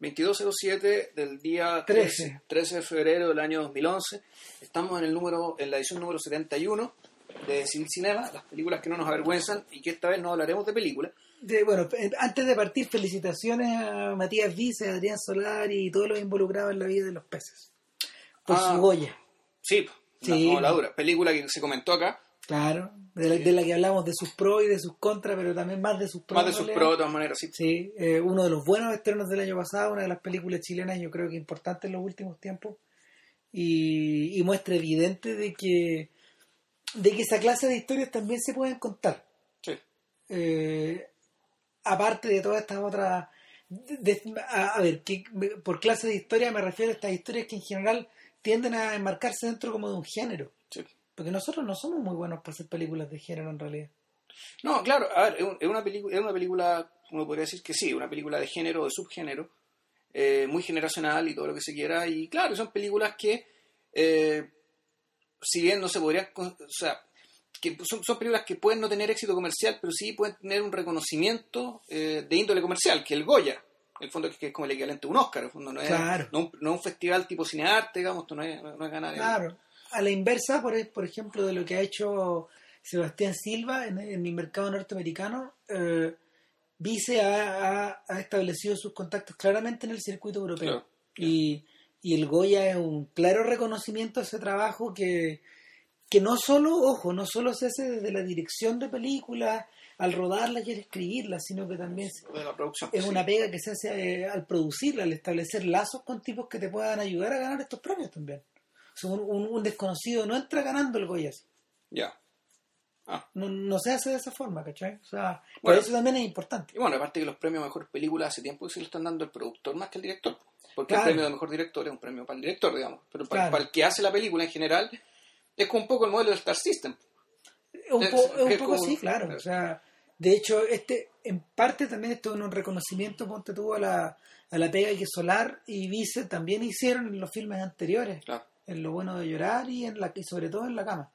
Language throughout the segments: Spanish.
2207 del día 13. 13 de febrero del año 2011. Estamos en el número en la edición número 71 de Civil Cinema, las películas que no nos avergüenzan y que esta vez no hablaremos de películas. De, bueno, eh, antes de partir, felicitaciones a Matías Vice, a Adrián Solar y todos los involucrados en la vida de los peces. Por Ah, su Goya. Sí, Sí. no, la dura. Película que se comentó acá, Claro. De la, de la que hablamos de sus pros y de sus contras, pero también más de sus pros. más de sus pros de todas maneras, sí. Sí, eh, uno de los buenos estrenos del año pasado, una de las películas chilenas yo creo que importante en los últimos tiempos y, y muestra evidente de que de que esa clase de historias también se pueden contar. Sí. Eh, aparte de todas estas otras de- de- a, a ver, que, por clase de historia me refiero a estas historias que en general tienden a enmarcarse dentro como de un género. Sí. Porque nosotros no somos muy buenos para hacer películas de género en realidad. No, claro, a ver, es, un- es una película, es una película, uno podría decir que sí, una película de género, de subgénero, eh, muy generacional y todo lo que se quiera, y claro, son películas que, eh, si bien no se podrían, o sea, que son, son películas que pueden no tener éxito comercial, pero sí pueden tener un reconocimiento eh, de índole comercial, que el Goya, en el fondo que es como el equivalente a un Oscar, en el fondo no es, Claro. no, un, no es un festival tipo cinearte, digamos, no es, no es ganar el- Claro. A la inversa, por, por ejemplo, de lo que ha hecho Sebastián Silva en, en el mercado norteamericano, eh, Vice ha, ha- ha establecido sus contactos claramente en el circuito europeo. Claro. Y, y el Goya es un claro reconocimiento a ese trabajo que, que no solo, ojo, no solo se hace desde la dirección de películas, al rodarlas y al escribirlas, sino que también de la producción. es sí. una pega que se hace eh, al producirla, al establecer lazos con tipos que te puedan ayudar a ganar estos premios también. Un, un- un desconocido no entra ganando el Goya. Ya. Ah. No, no se hace de esa forma, ¿cachai? O sea, por Bueno. eso también es importante. Y bueno, aparte que los premios a mejores películas hace tiempo que se lo están dando el productor más que el director. Porque Claro. el premio de mejor director es un premio para el director, digamos. Pero para, Claro. para el que hace la película en general, es como un poco el modelo del Star System. Un, Es- po- es un es poco como- así, claro. O sea, de hecho, este en parte también esto es un reconocimiento, ponte tú, a la, a la pega que Solar y Vice también hicieron en los filmes anteriores. Claro, En Lo Bueno de Llorar y, en la, y sobre todo en La Cama.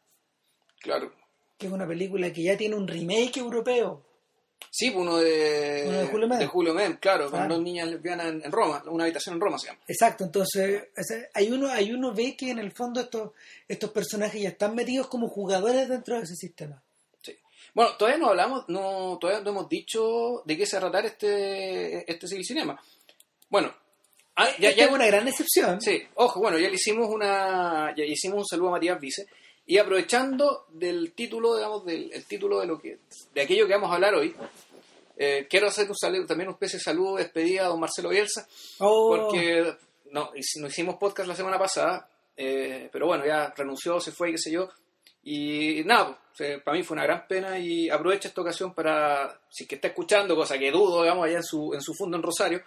claro. Que es una película que ya tiene un remake europeo. Sí, pues uno de, Uno de Julio Mem. Julio Mem, claro, con dos niñas lesbianas en, en Roma, una habitación en Roma se llama. Exacto, entonces hay uno, hay uno ve que en el fondo estos, estos personajes ya están metidos como jugadores dentro de ese sistema. Sí. Bueno, todavía no hablamos, no, todavía no hemos dicho de qué se tratar este, este. Bueno, ah, ya, Esta ya, es una gran excepción. Sí, ojo, bueno, ya le hicimos una, ya hicimos un saludo a Matías Vice y aprovechando del título, digamos, del el título de lo que, de aquello que vamos a hablar hoy, eh, quiero hacer un saludo, también una especie de saludo de despedida a don Marcelo Bielsa, Oh, porque no, no hicimos podcast la semana pasada, eh, pero bueno, ya renunció, se fue, qué sé yo, y nada, pues, para mí fue una gran pena y aprovecho esta ocasión para, si es que está escuchando, cosa que dudo, digamos, allá en su, en su fondo en Rosario,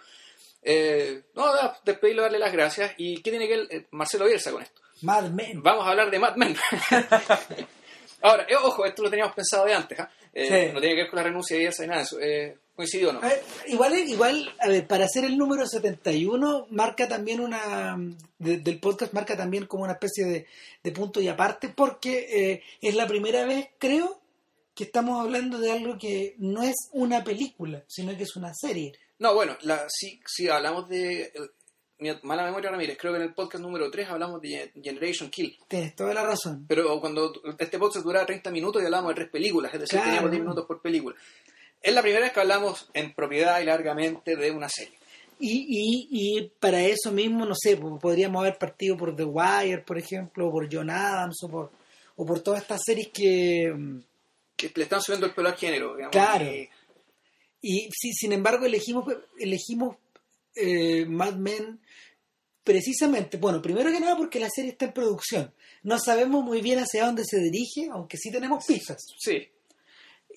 eh, no, despedirlo, darle las gracias. ¿Y qué tiene que ver eh, Marcelo Bielsa con esto? Mad Men. Vamos a hablar de Mad Men. Ahora, eh, ojo, esto lo teníamos pensado de antes, ¿ah? Eh, Sí. No tiene que ver con la renuncia de Bielsa ni nada de eso. Eh, ¿Coincidió o no? A ver, igual, igual, a ver, para hacer el número 71, marca también una, de- del podcast, marca también como una especie de, de punto y aparte, porque eh, es la primera vez, creo, que estamos hablando de algo que no es una película, sino que es una serie. No, bueno, la, sí, sí hablamos de... mi mala memoria, Ramírez, creo que en el podcast número 3 hablamos de Gen- Generation Kill. Tienes toda la razón. Pero cuando este podcast duraba 30 minutos y hablábamos de tres películas, es decir, Claro. teníamos 10 minutos por película. Es la primera vez que hablamos en propiedad y largamente de una serie. Y, y, y para eso mismo, no sé, po- podríamos haber partido por The Wire, por ejemplo, o por John Adams, o por, o por todas estas series que... mm, Que le están subiendo el pelo al género, digamos. Claro. y- Y sí, sin embargo elegimos, elegimos eh, Mad Men precisamente, bueno, primero que nada porque la serie está en producción. No sabemos muy bien hacia dónde se dirige, aunque sí tenemos pistas. sí,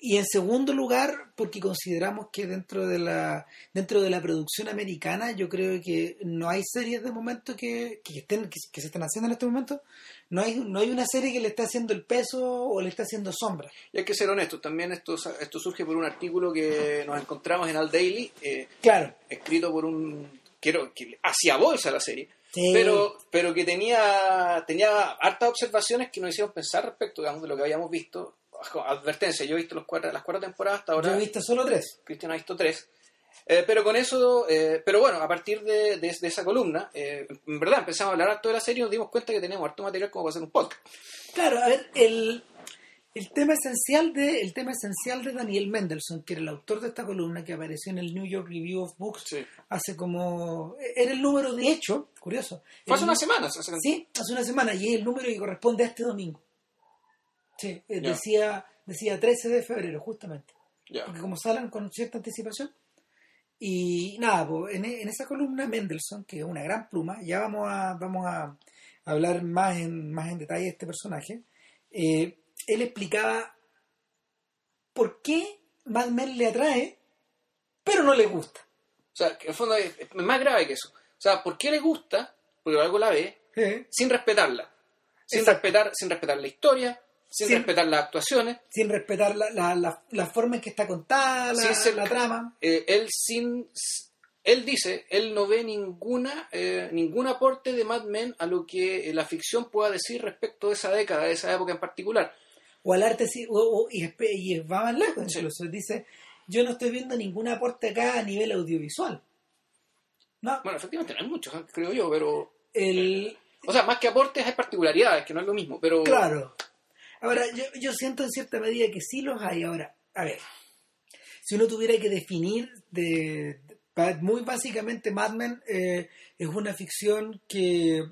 Y en segundo lugar, porque consideramos que dentro de la dentro de la producción americana, yo creo que no hay series de momento que, que estén que, que se estén haciendo en este momento. No hay no hay una serie que le esté haciendo el peso o le esté haciendo sombra. Y hay que ser honestos, también esto, esto surge por un artículo que nos encontramos en Al Daily, eh, Claro. escrito por un... Quiero, que hacía bolsa la serie, Sí. pero, pero que tenía, tenía hartas observaciones que nos hicieron pensar respecto digamos, de lo que habíamos visto. Advertencia, yo he visto los cuatro, las cuatro temporadas hasta ahora, Yo he visto solo tres. Cristian ha visto tres. Eh, pero con eso, eh, pero bueno, a partir de, de- de esa columna, eh, en verdad empezamos a hablar harto de la serie y nos dimos cuenta que tenemos harto material como para hacer un podcast. Claro, a ver, el, el tema esencial de el tema esencial de Daniel Mendelssohn, que era el autor de esta columna que apareció en el New York Review of Books Sí. hace como era el número de hecho, curioso. Fue hace unas semanas. hace- Sí, hace una semana y es el número que corresponde a este domingo. Sí, eh, Ya. decía decía 13 de febrero justamente. Ya. porque como salen con cierta anticipación. Y nada, pues, en, en esa columna Mendelssohn, que es una gran pluma, ya vamos a, vamos a hablar más en, más en detalle de este personaje, eh, él explicaba por qué Mad Men le atrae, pero no le gusta. O sea, que en el fondo es, es más grave que eso. O sea, ¿por qué le gusta? Porque algo la ve, ¿eh? sin respetarla. Sin Exacto. respetar, sin respetar la historia, sin Sin- respetar las actuaciones, Sin respetar la, la, la, la forma en que está contada la, Sin ser- la trama. eh, él sin él dice, él no ve ninguna eh, ningún aporte de Mad Men a lo que eh, la ficción pueda decir respecto de esa década, de esa época en particular. o al arte ci- o- o- y, y va más lejos Sí. incluso dice yo no estoy viendo ningún aporte acá a nivel audiovisual no Bueno, efectivamente no hay muchos, ¿eh? creo yo, pero el o sea, más que aportes hay particularidades, que no es lo mismo, pero claro ahora yo, yo siento en cierta medida que sí los hay. Ahora a ver si uno tuviera que definir de, muy básicamente Mad Men eh, es una ficción que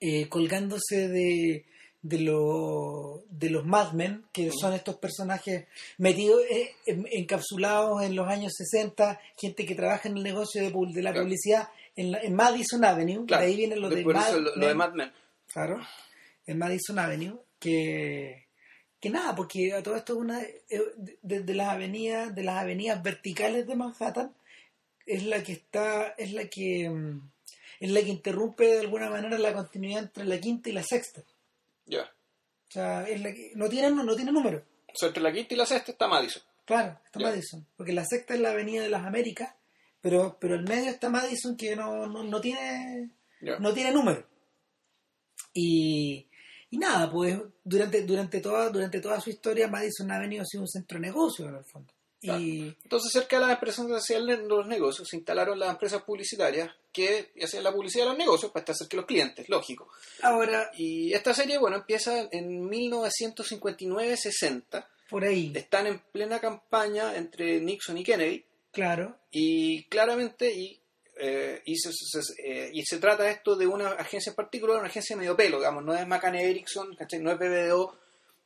eh, colgándose de de, lo- de los Mad Men, que son estos personajes metidos, eh, encapsulados en los años 60, gente que trabaja en el negocio de, de la Claro. publicidad en, la- en Madison Avenue, claro, de ahí viene lo de, Mad lo, lo Mad Men. claro, en Madison Avenue, que, que nada, porque a todo esto es una, eh, de, de- las avenidas, de las avenidas verticales de Manhattan, es la que está, es la que, mm, es la que interrumpe de alguna manera la continuidad entre la quinta y la sexta. Ya. O sea, es la que, no tiene no, no tiene número. O sea, entre la quinta y la sexta está Madison. Claro, está. Madison. Porque la sexta es la avenida de las Américas, pero, pero el medio está Madison que no, no, no tiene no tiene número. Y, y nada, pues durante, durante, toda, durante toda su historia Madison Avenue ha sido un centro de negocio en el fondo. Y Entonces, cerca de las empresas hacían los negocios, se instalaron las empresas publicitarias que hacían la publicidad de los negocios para estar cerca de los clientes, lógico. ahora, Y esta serie, bueno, empieza en 1959-60. por ahí, Están en plena campaña entre Nixon y Kennedy. claro, Y claramente, y, eh, y, se, se- eh, y se trata esto de una agencia en particular, una agencia medio pelo, digamos, no es McCann Erickson, ¿cachai? no es BBDO,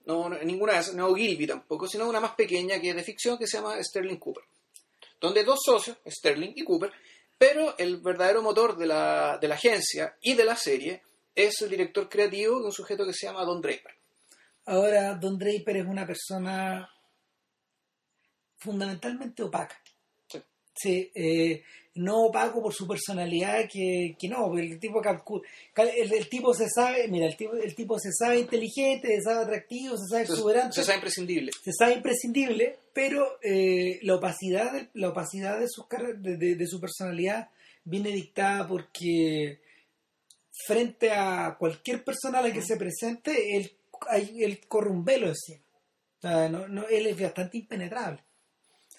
no, ninguna de esas, no Gilby tampoco, sino una más pequeña que es de ficción que se llama Sterling Cooper. Donde dos socios, Sterling y Cooper, pero el verdadero motor de la, de la agencia y de la serie es el director creativo, un sujeto que se llama Don Draper. ahora Don Draper es una persona fundamentalmente opaca. Sí. Eh, no opaco por su personalidad, que, que no, el tipo el, el tipo se sabe, mira, el tipo, el tipo se sabe inteligente, se sabe atractivo, se sabe exuberante, Se sabe imprescindible. se sabe imprescindible, pero eh, la opacidad de, la opacidad de, sus de, de- de su personalidad viene dictada porque frente a cualquier persona a la que se presente, él, hay- él corre un velo encima. O sea, no, no, él es bastante impenetrable.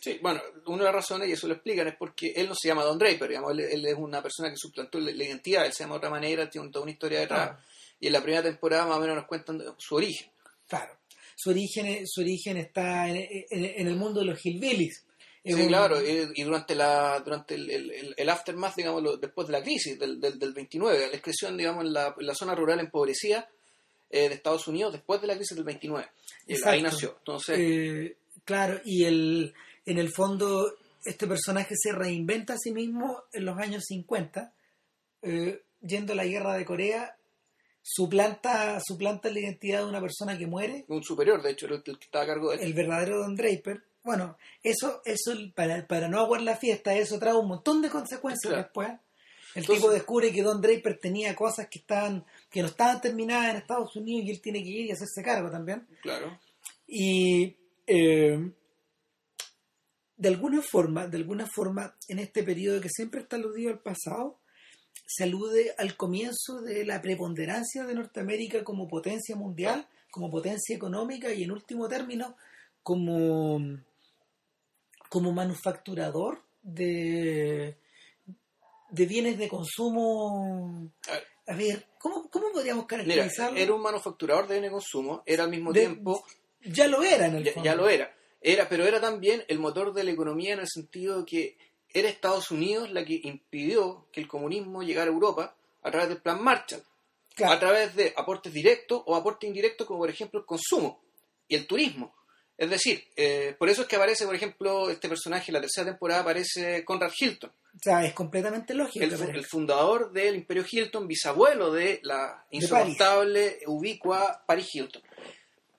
Sí, bueno, una de las razones, y eso lo explican, es porque él no se llama Don Draper, digamos, él, él es una persona que suplantó la, la identidad, él se llama de otra manera, tiene toda una historia detrás, Ah. y en la primera temporada más o menos nos cuentan su origen. Claro. Su origen, su origen está en, en- en el mundo de los hillbillies. Es Sí, un- claro, y, y durante la durante el, el, el- aftermath, digamos, lo- después de la crisis del, del, del 29, la excreción, digamos, en la, en la zona rural empobrecida eh, de Estados Unidos, después de la crisis del 29. Y él- ahí nació. Entonces, Eh, claro, y el, en el fondo este personaje se reinventa a sí mismo en los años 50, eh, yendo a la guerra de Corea, suplanta, suplanta la identidad de una persona que muere, un superior, de hecho, el, el que estaba a cargo de él. el verdadero Don Draper. Bueno, eso, eso para, para no aguar la fiesta, eso trae un montón de consecuencias Claro. después. El Entonces- tipo descubre que Don Draper tenía cosas que estaban que no estaban terminadas en Estados Unidos y él tiene que ir y hacerse cargo también. Claro. Y eh, de alguna forma, de alguna forma, en este periodo que siempre está aludido al pasado, se alude al comienzo de la preponderancia de Norteamérica como potencia mundial, como potencia económica y en último término como, como manufacturador de, de bienes de consumo. A ver, ¿cómo, cómo podríamos caracterizarlo? Mira, era un manufacturador de bienes de consumo, era al mismo De- tiempo, Ya lo era en el ya, fondo. ya lo era, era, pero era también el motor de la economía en el sentido de que era Estados Unidos la que impidió que el comunismo llegara a Europa a través del Plan Marshall. Claro. a través de aportes directos o aportes indirectos, como por ejemplo el consumo y el turismo. Es decir, eh, por eso es que aparece, por ejemplo, este personaje en la tercera temporada aparece Conrad Hilton, O sea, es completamente lógico. el, el fundador del Imperio Hilton, bisabuelo de la insoportable, ubicua Paris Hilton.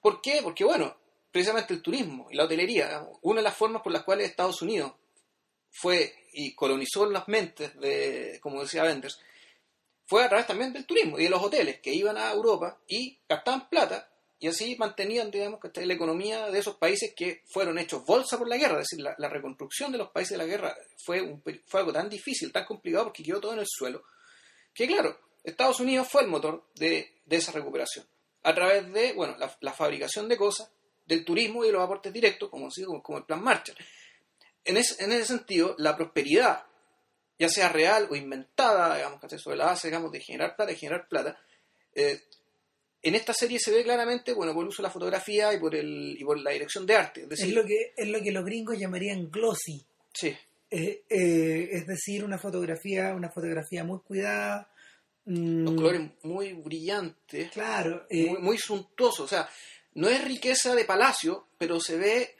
¿Por qué? Porque, bueno, precisamente el turismo y la hotelería, una de las formas por las cuales Estados Unidos fue y colonizó las mentes de, como decía Benders, fue a través también del turismo y de los hoteles que iban a Europa y gastaban plata y así mantenían, digamos, la economía de esos países que fueron hechos bolsa por la guerra. Es decir, la, reconstrucción de los países de la guerra fue, un fue algo tan difícil, tan complicado, porque quedó todo en el suelo, que claro, Estados Unidos fue el motor de, de esa recuperación. A través de, bueno, la, la fabricación de cosas, del turismo y de los aportes directos, como, como, como el Plan Marshall. En ese, en ese sentido, la prosperidad ya sea real o inventada, digamos, ¿cachai? sobre la base, digamos, de generar plata, de generar plata, eh, en esta serie se ve claramente, bueno, por el uso de la fotografía y por, el, y por la dirección de arte. Es Es lo, que, es lo que los gringos llamarían glossy. sí, Eh, eh, es decir, una fotografía, una fotografía muy cuidada. mm, los colores muy brillantes, Claro. eh, muy, muy suntuosos. O sea, no es riqueza de palacio, pero se ve,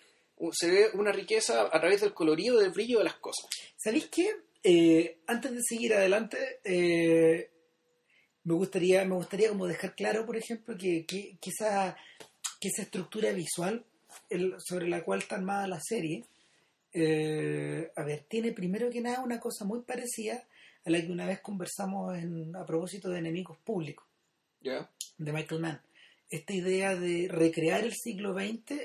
se ve una riqueza a través del colorido del brillo de las cosas. ¿Sabéis qué? Eh, antes de seguir adelante, eh, me gustaría, me gustaría como dejar claro, por ejemplo, que, que, que esa, que esa estructura visual el- sobre la cual está armada la serie, eh, a ver, tiene primero que nada una cosa muy parecida a la que una vez conversamos en, a propósito de enemigos públicos ¿Ya? de Michael Mann. Esta idea de recrear el siglo XX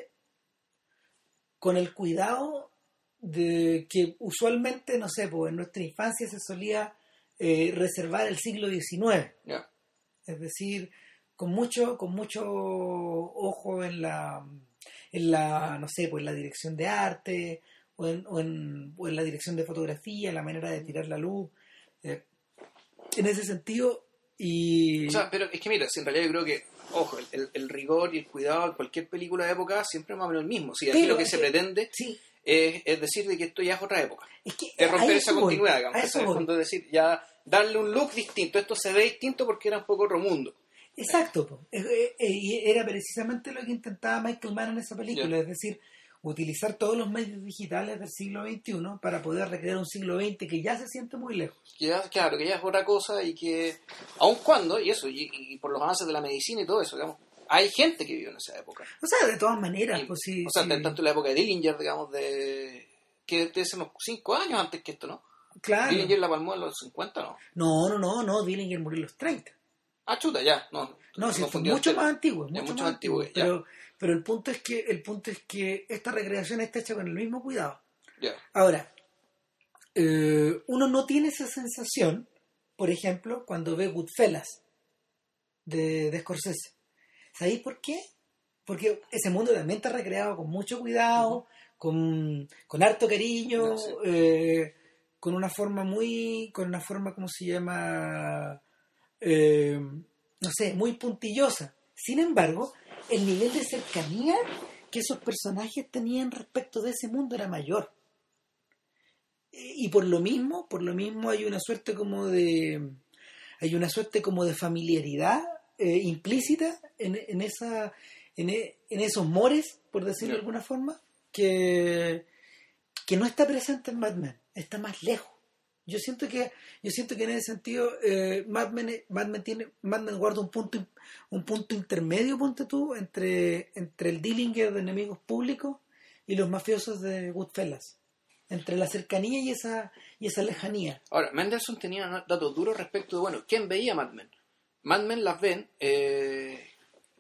con el cuidado de que usualmente, no sé, pues en nuestra infancia se solía eh, reservar el siglo XIX. Es decir, con mucho, con mucho ojo en la, en la, no sé, pues en la dirección de arte, o en, o en, o en la dirección de fotografía, la manera de tirar la luz. Eh, en ese sentido, y O sea, pero es que mira, si en realidad yo creo que, ojo, el, el- el rigor y el cuidado en cualquier película de época siempre es más o menos el mismo. Si aquí Pero lo que es se pretende sí, es, es decir de que esto ya es otra época. es que Es romper esa continuidad, digamos. el voy. fondo es decir, ya darle un look distinto. Esto se ve distinto porque era un poco otro mundo. Exacto, y era precisamente lo que intentaba Michael Mann en esa película, es decir, utilizar todos los medios digitales del siglo XXI para poder recrear un siglo XX que ya se siente muy lejos. Ya, claro, que ya es otra cosa y que, aun cuando, y eso, y, y por los avances de la medicina y todo eso, digamos, hay gente que vivió en esa época. O sea, de todas maneras, Y- pues sí. o sea, sí. tanto en la época de Dillinger, digamos, de que ser unos 5 años antes que esto, ¿no? claro. Dillinger la palmó en los 50, ¿no? No, no, no, no, Dillinger murió en los 30. Ah, chuta, ya, no. No, sí, fue confundí mucho más antiguo, mucho, mucho más antiguo, antiguo. ya. Pero, pero el punto es que el punto es que esta recreación está hecha con el mismo cuidado. Ahora, eh, uno no tiene esa sensación, por ejemplo, cuando ve Goodfellas de, de Scorsese. ¿Sabéis por qué? Porque ese mundo también está recreado con mucho cuidado, con, con harto cariño, sí. eh, con una forma muy, con una forma, ¿cómo se llama? Eh, no sé, muy puntillosa. Sin embargo, el nivel de cercanía que esos personajes tenían respecto de ese mundo era mayor. Y por lo mismo, por lo mismo hay una suerte como de hay una suerte como de familiaridad eh, implícita en, en esa en, e- en esos mores, por decirlo de alguna forma, que, que no está presente en Mad Men, está más lejos. Yo siento que yo siento que en ese sentido eh, Mad, Men, Mad Men tiene Mad Men guarda un punto un punto intermedio, ponte tú, entre entre el Dillinger de enemigos públicos y los mafiosos de Goodfellas, entre la cercanía y esa y esa lejanía. Ahora, Mendelssohn tenía datos duros respecto de, bueno, ¿quién veía Mad Men? Mad Men las ven, eh,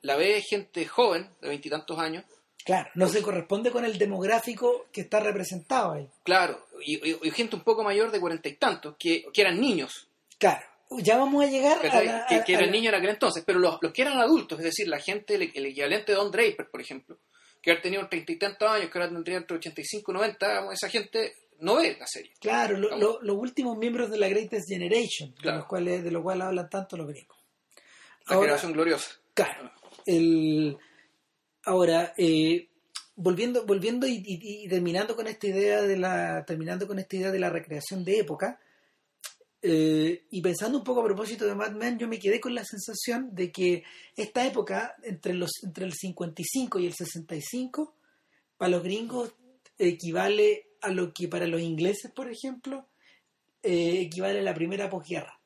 la ve gente joven, de veintitantos años, Claro, no se corresponde con el demográfico que está representado ahí. claro, y, y- y gente un poco mayor de cuarenta y tantos, que, que eran niños, Claro, ya vamos a llegar a ¿cachai? la, que, a- que a la- niños en aquel entonces, pero los, los que eran adultos, es decir, la gente, el, el equivalente de Don Draper, por ejemplo, que ahora tenía treinta y tantos años, que ahora tendría entre 85 y 90, digamos, esa gente no ve la serie. Claro, lo- los últimos miembros de la Greatest Generation, de los cuales, de los cuales hablan tanto los gringos. La Ahora- generación gloriosa. Claro. El, ahora, eh, volviendo, volviendo y, y- y terminando con esta idea de la, terminando con esta idea de la recreación de época, eh, y pensando un poco a propósito de Mad Men, yo me quedé con la sensación de que esta época, entre los, entre el 55 y el 65, para los gringos equivale a lo que para los ingleses, por ejemplo, eh, equivale a la primera posguerra.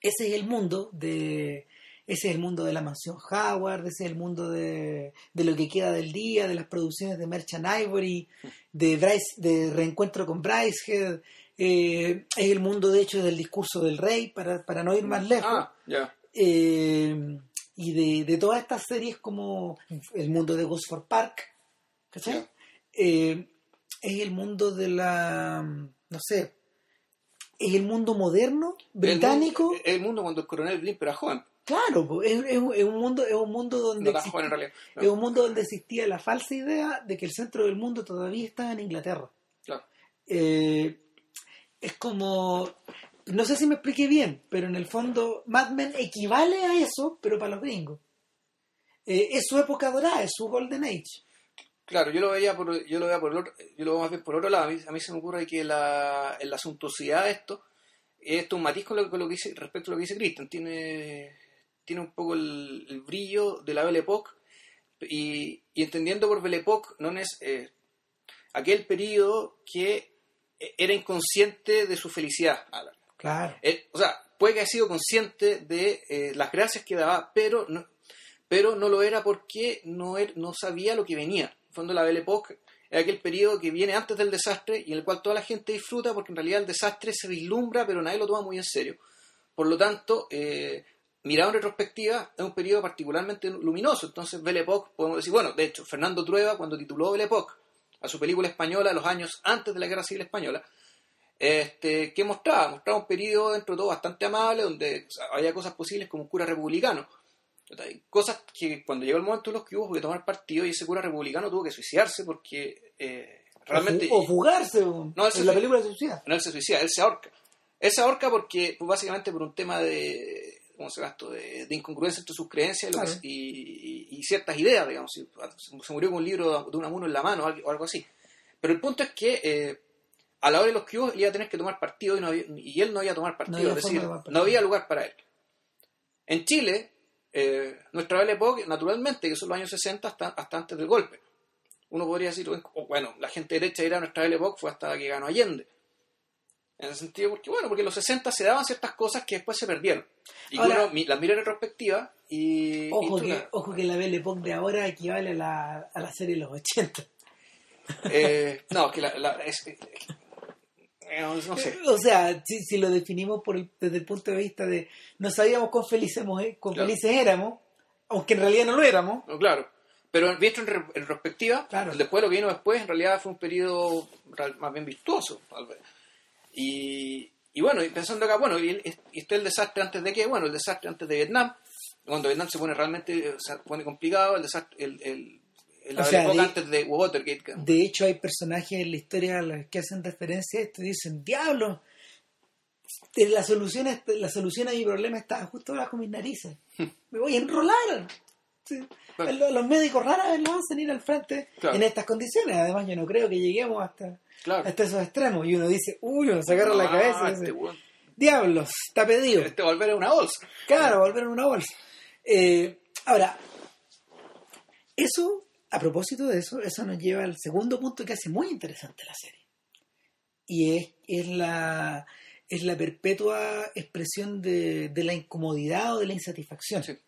Ese es el mundo de ese es el mundo de la mansión Howard, ese es el mundo de, de lo que queda del día, de las producciones de Merchant Ivory, de Bryce, de reencuentro con Brycehead, eh, es el mundo de hecho del discurso del rey, para, para no ir más lejos, Ah, ya. eh, y de, de todas estas series como el mundo de Gosford Park, ¿cachai? Eh, es el mundo de la, no sé, es el mundo moderno, británico, El mundo, el mundo cuando el coronel Blimp era joven. Claro, es, es un- es un mundo, es un mundo donde No joven en realidad. es un mundo donde existía la falsa idea de que el centro del mundo todavía estaba en Inglaterra. Claro. Eh, es como, no sé si me expliqué bien, pero en el fondo Mad Men equivale a eso, pero para los gringos. Eh, es su época dorada, es su golden age. Claro, yo lo veía por, yo lo veía por el otro, yo lo veo más bien por otro lado. A mí, a mí se me ocurre que la, la suntuosidad de esto, esto es un matiz con lo, con lo que dice, respecto a lo que dice Christian. Tiene, tiene un poco el, el brillo de la Belle Époque y, y entendiendo por Belle Époque no es eh, aquel periodo que eh, era inconsciente de su felicidad. Claro. Eh, o sea, puede que haya sido consciente de eh, las gracias que daba, pero no, pero no lo era porque no, er- no sabía lo que venía. En el fondo, la Belle Époque es aquel periodo que viene antes del desastre y en el cual toda la gente disfruta porque en realidad el desastre se vislumbra, pero nadie lo toma muy en serio. Por lo tanto, eh, mirado en retrospectiva, es un periodo particularmente luminoso. Entonces, Belle Époque, podemos decir, bueno, de hecho, Fernando Trueba, cuando tituló Belle Époque a su película española, los años antes de la Guerra Civil Española, este, ¿qué mostraba? Mostraba un periodo dentro de todo bastante amable, donde había cosas posibles como un cura republicano. Cosas que cuando llegó el momento de los que hubo que tomar partido y ese cura republicano tuvo que suicidarse porque eh, realmente... o, fu- o fugarse, o- No, eso en la película se suicida. No, él se suicida, él se ahorca. Él se ahorca porque, pues, básicamente por un tema de, ¿cómo se esto? De, de incongruencia entre sus creencias y, Claro. y- y- y ciertas ideas, digamos. Si- Se murió con un libro de Unamuno en la mano o algo, o algo así. Pero el punto es que eh, a la hora de los que hubo, él iba a tener que tomar partido y, no había- y él no iba a tomar partido. es decir, de tomar partido. no había lugar para él. En Chile, eh, nuestra Belle Époque, naturalmente, que son los años 60 hasta, hasta antes del golpe. Uno podría decir, bueno, la gente derecha dirá nuestra Belle Époque fue hasta que ganó Allende. En el sentido, porque bueno, porque en los 60 se daban ciertas cosas que después se perdieron. Y Ahora- uno las mira en retrospectiva y... Ojo que, la- ojo que la Belle Époque de ahora equivale a la, a la serie de los 80. eh, no, que la... la- es- eh, no, sé. O sea, si, si lo definimos por el- desde el punto de vista de no sabíamos cuán felices, cuán Claro. felices éramos, aunque en realidad no lo éramos. No, claro. Pero visto en, re- en retrospectiva, Claro. después lo que vino después en realidad fue un periodo más bien virtuoso. tal vez. Y, y bueno, pensando acá, bueno, y, el- y está el desastre antes de qué? Bueno, el desastre antes de Vietnam, cuando Vietnam se pone realmente se pone complicado, el desastre, el, el, el- la sea, de- antes de Watergate. De hecho, hay personajes en la historia a los que hacen referencia a esto y dicen, diablo, eh, la solución, este- la solución a mi problema está justo bajo mis narices. Me voy a enrolar. Sí. Claro. Los, los médicos rara vez lo hacen ir al frente Claro. en estas condiciones. Además, yo no creo que lleguemos hasta, Claro. hasta esos extremos. Y uno dice, uy, uno se agarra la Ah, cabeza este dice, diablos, está pedido. Este volver a una bolsa. Claro, volver en una bolsa. Eh, ahora, eso, a propósito de eso, eso nos lleva al segundo punto que hace muy interesante la serie. Y es, es la es la perpetua expresión de, de la incomodidad o de la insatisfacción. Sí.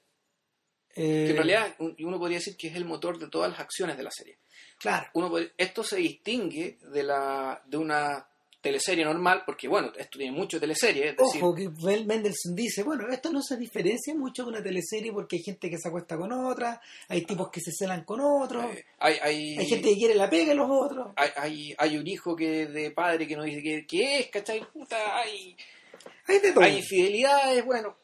Eh, Que en realidad un- uno podría decir que es el motor de todas las acciones de la serie. Claro, Uno esto se distingue de la de una teleserie normal, porque bueno, esto tiene mucho teleserie, es decir, ojo que Mel- Mendelssohn dice, bueno, esto no se diferencia mucho de una teleserie porque hay gente que se acuesta con otra, hay tipos que se celan con otros, eh, hay, hay, hay gente que quiere la pega de los otros. hay, hay, hay un hijo que de padre que no dice que, que es, ¿cachai? Puta, hay, Hay de todo. hay infidelidades, bueno,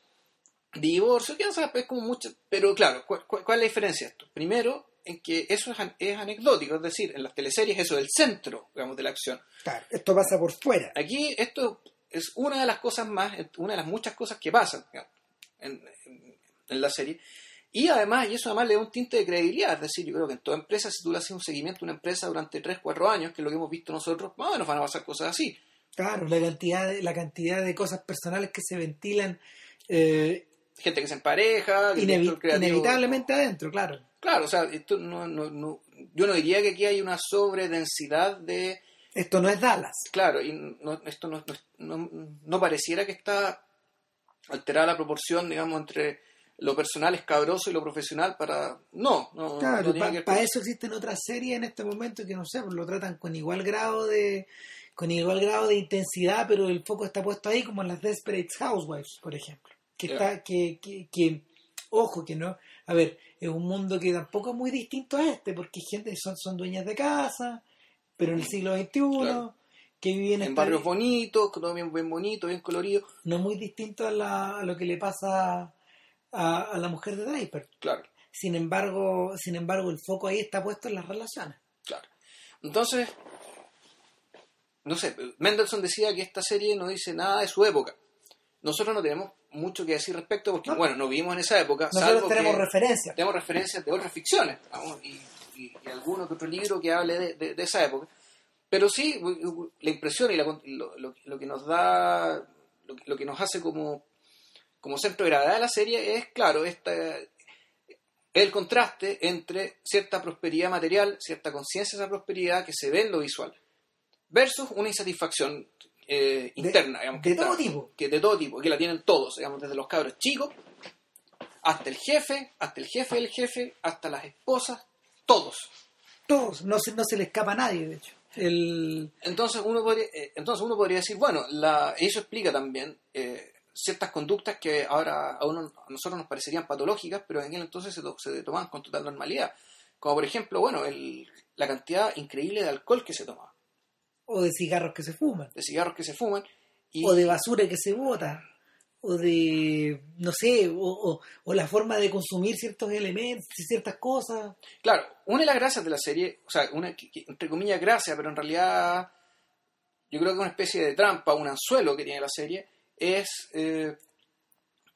divorcio, quién sabe, es como mucho, pero claro, ¿cuál, cuál- cuál es la diferencia de esto? Primero, en que eso es, an- es anecdótico, es decir, en las teleseries eso es el centro, digamos, de la acción. Claro, esto pasa por fuera. Aquí esto es una de las cosas más, una de las muchas cosas que pasan digamos, en, en- en la serie. Y además, y eso además le da un tinte de credibilidad, es decir, yo creo que en toda empresa, si tú le haces un seguimiento a una empresa durante 3, 4 años, que es lo que hemos visto nosotros, más o menos van a pasar cosas así. Claro, la cantidad de, la cantidad de cosas personales que se ventilan eh, Gente que se empareja, inevi- inevitablemente adentro, claro. Claro, o sea, esto no, no, no- yo no diría que aquí hay una sobredensidad de... Esto no es Dallas. Claro, y no- esto no, no, no- pareciera que está alterada la proporción, digamos, entre lo personal escabroso y lo profesional para... No, no, Claro, para que eso existen otras series en este momento que no sé, pues lo tratan con igual grado de con igual grado de intensidad, pero el foco está puesto ahí como en las Desperate Housewives, por ejemplo. Que Ya. está que, que, que ojo que no, a ver, es un mundo que tampoco es muy distinto a este, porque gente son son dueñas de casa, pero en el siglo XXI Claro. que viven en barrios bonitos, todo bien, bien bonito, bien colorido, no muy distinto a, la- a lo que le pasa a, a la mujer de Draper. claro, Sin embargo, sin embargo, el foco ahí está puesto en las relaciones. claro. Entonces, no sé, Mendelssohn decía que esta serie no dice nada de su época. Nosotros no tenemos mucho que decir respecto porque, No. bueno, no vivimos en esa época, Nosotros salvo tenemos que referencias. tenemos referencias de otras ficciones vamos, y, y, y alguno que otro libro que hable de, de- de esa época. Pero sí, la impresión y la- lo, lo- lo que nos da, lo, que- lo que nos hace como, como centro de gravedad de la serie es, claro, esta, el contraste entre cierta prosperidad material, cierta conciencia de esa prosperidad que se ve en lo visual, versus una insatisfacción eh, interna, digamos, que de todo tipo. que de todo tipo, que la tienen todos, digamos, desde los cabros chicos hasta el jefe, hasta el jefe del jefe, hasta las esposas, todos. Todos, no se, no se le escapa a nadie, de hecho. El, Entonces uno podría, eh, entonces uno podría decir, bueno, la, eso explica también eh, ciertas conductas que ahora a, uno, a nosotros nos parecerían patológicas, pero en aquel entonces se, to- se tomaban con total normalidad. Como por ejemplo, bueno, el, la cantidad increíble de alcohol que se tomaba, o de cigarros que se fuman, de cigarros que se fuman. Y, o de basura que se bota, o de, no sé, o, o- o la forma de consumir ciertos elementos, ciertas cosas. Claro, una de las gracias de la serie, o sea, una, entre comillas gracia, pero en realidad yo creo que una especie de trampa, un anzuelo que tiene la serie, es, eh,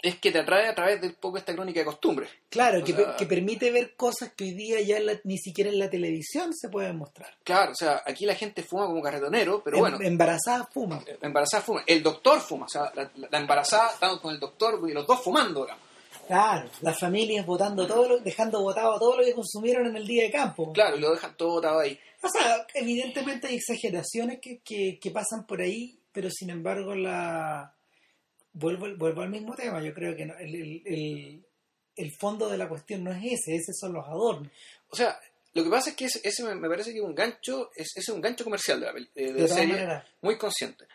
es que te atrae a través de un poco esta crónica de costumbres. Claro, que, sea- que permite ver cosas que hoy día ya en la- ni siquiera en la televisión se pueden mostrar. Claro, o sea, aquí la gente fuma como carretonero, pero Em- bueno, Embarazadas fuman. la embarazada fuma. El doctor fuma, o sea, la, la embarazada está con el doctor y los dos fumando, digamos. Claro, las familias votando todo lo, dejando votado todo lo que consumieron en el día de campo. Claro, y lo dejan todo botado ahí. O sea, evidentemente hay exageraciones que, que, que pasan por ahí, pero sin embargo la vuelvo, al- vuelvo al mismo tema. Yo creo que no- el, el, el, el fondo de la cuestión no es ese, ese son los adornos. O sea, lo que pasa es que ese, ese me, me parece que es un gancho, es, ese es un gancho comercial de la, peli- de, de serie, muy consciente.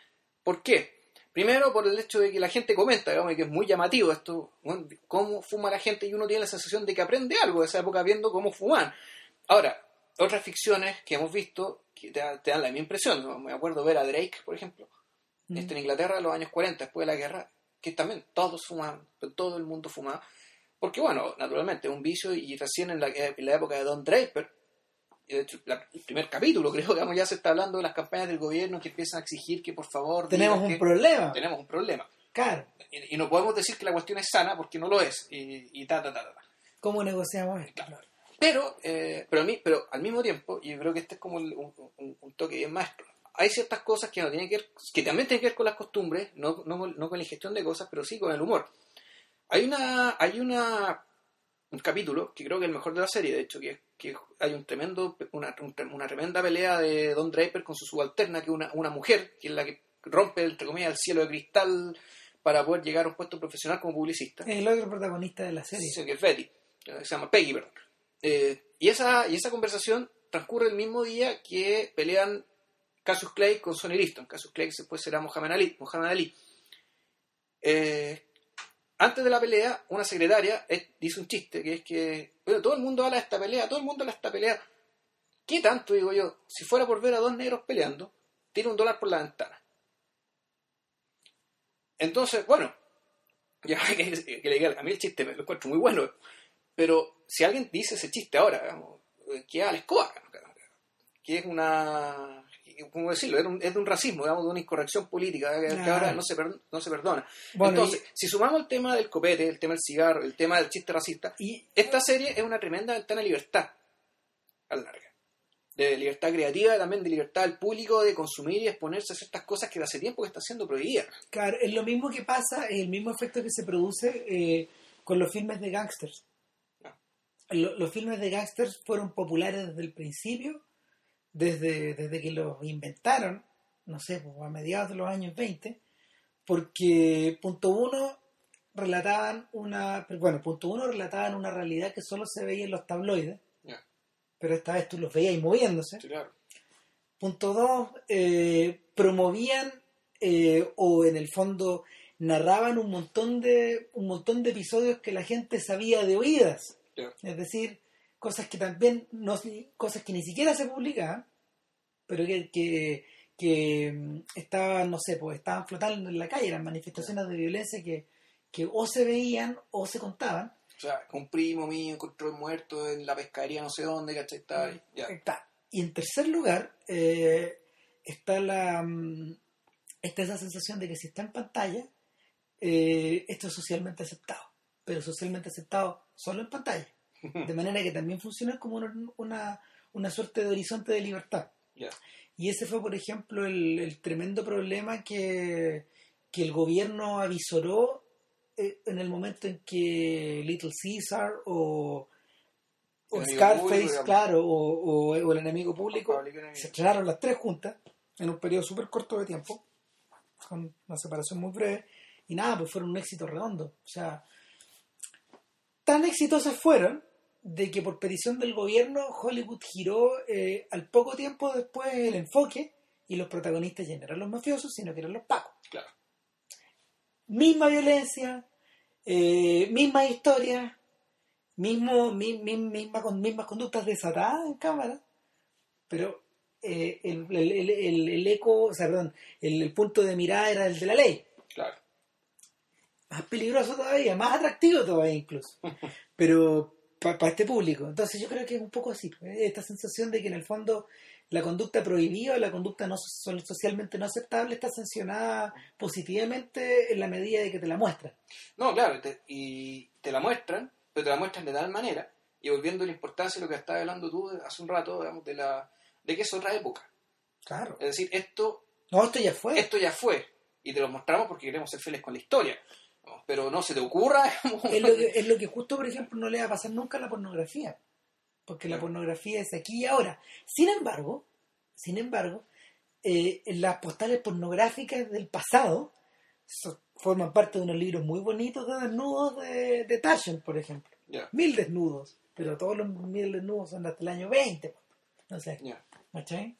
¿Por qué? Primero por el hecho de que la gente comenta, digamos, y que es muy llamativo esto, cómo fuma la gente y uno tiene la sensación de que aprende algo de esa época viendo cómo fuman. Ahora, otras ficciones que hemos visto que te, da- te dan la misma impresión. ¿no? Me acuerdo ver a Drake, por ejemplo, Mm. en Inglaterra en los años 40, después de la guerra, que también todos fumaban, todo el mundo fumaba. Porque, bueno, naturalmente, es un vicio y recién en la, en la época de Don Draper, de hecho, la- el primer capítulo creo que digamos, ya se está hablando de las campañas del gobierno que empiezan a exigir que por favor Tenemos un que problema. tenemos un problema. Claro, Y, y no podemos decir que la cuestión es sana porque no lo es. Y, y ta, ta, ta, ta. ¿cómo negociamos esto? Claro. Pero, eh, pero, a mí, pero al mismo tiempo, y yo creo que este es como un, un- un toque bien maestro, hay ciertas cosas que no tienen que ver, que también tienen que ver con las costumbres, no, no, no con la ingestión de cosas, pero sí con el humor. Hay una, hay una, un capítulo, que creo que es el mejor de la serie, de hecho, que, que hay un tremendo, una, un- una tremenda pelea de Don Draper con su subalterna, que es una, una mujer, que es la que rompe, entre comillas, el cielo de cristal para poder llegar a un puesto profesional como publicista. Es el otro protagonista de la serie. Sí, que es Betty, eh, se llama Peggy, perdón. Eh, y, esa, y esa conversación transcurre el mismo día que pelean Cassius Clay con Sonny Liston. Cassius Clay después será Muhammad Ali. Muhammad Ali. Eh, antes de la pelea, una secretaria dice un chiste, que es que bueno, todo el mundo habla de esta pelea, todo el mundo habla de esta pelea. ¿Qué tanto, digo yo? Si fuera por ver a dos negros peleando, tira un dólar por la ventana. Entonces, bueno, ya que, le diga, a mí el chiste me lo encuentro muy bueno, pero si alguien dice ese chiste ahora, digamos, que es a la escoba, que es una, ¿cómo decirlo? Es, un- es de un racismo, digamos, de una incorrección política que, que ahora no se, per- no se perdona. Bueno, Entonces, si sumamos el tema del copete, el tema del cigarro, el tema del chiste racista, y, esta serie es una tremenda ventana de libertad a la larga. De libertad creativa, también de libertad al público de consumir y exponerse a ciertas cosas que hace tiempo que están siendo prohibidas. Claro, es lo mismo que pasa, es el mismo efecto que se produce eh, con los filmes de gangsters. Ah. Lo- los filmes de gangsters fueron populares desde el principio, desde, desde que los inventaron, no sé, pues, a mediados de los años 20, porque punto uno relataban una, bueno, punto uno relataban una realidad que solo se veía en los tabloides, pero esta vez tú los veías moviéndose. Sí, claro. Punto dos, eh, promovían eh, o en el fondo narraban un montón de un montón de episodios que la gente sabía de oídas. Es decir, cosas que también no cosas que ni siquiera se publicaban, pero que, que, que, mm, estaban, no sé, pues estaban flotando en la calle, eran manifestaciones de violencia que, que o se veían o se contaban. O sea, que un primo mío encontró muerto en la pescadería no sé dónde, ¿cachai? Está ahí, ya. Está. Y en tercer lugar, eh, está la mm, está esa sensación de que si está en pantalla, eh, esto es socialmente aceptado. Pero socialmente aceptado solo en pantalla. De manera que también funciona como una, una, una suerte de horizonte de libertad. Y ese fue, por ejemplo, el, el tremendo problema que, que el gobierno avisoró eh, en el momento en que Little Caesar o, Scarface, público, claro, o, o- o el enemigo público, enemigo. se estrenaron las tres juntas en un periodo súper corto de tiempo, con una separación muy breve, y nada, pues fueron un éxito redondo. O sea, tan exitosas fueron de que por petición del gobierno Hollywood giró eh, al poco tiempo después el enfoque y los protagonistas ya no eran los mafiosos, sino que eran los pacos. Claro. Misma violencia, eh, misma historia, mismo, mi- mi- misma, con mismas conductas desatadas en cámara, pero eh, el, el- el- el- eco, o sea, perdón, el, el punto de mirada era el de la ley. Claro. Más peligroso todavía, más atractivo todavía incluso. Pero para este público. Entonces yo creo que es un poco así. ¿eh? Esta sensación de que en el fondo la conducta prohibida o la conducta no so- socialmente no aceptable está sancionada positivamente en la medida de que te la muestran. No, claro, te- y te la muestran, pero te la muestran de tal manera, y volviendo a la importancia de lo que estabas hablando tú hace un rato, digamos, de, la, de que es otra época. Claro. Es decir, esto, No, esto ya fue. esto ya fue, y te lo mostramos porque queremos ser fieles con la historia. Pero no se te ocurra, es, lo que, es lo que justo, por ejemplo, no le va a pasar nunca a la pornografía. Porque la pornografía es aquí y ahora. Sin embargo, sin embargo, eh, las postales pornográficas del pasado so- forman parte de unos libros muy bonitos de desnudos de, de Taschen, por ejemplo. Mil desnudos, pero todos los mil desnudos son hasta el año 20. pues. No sé. ¿Cachai?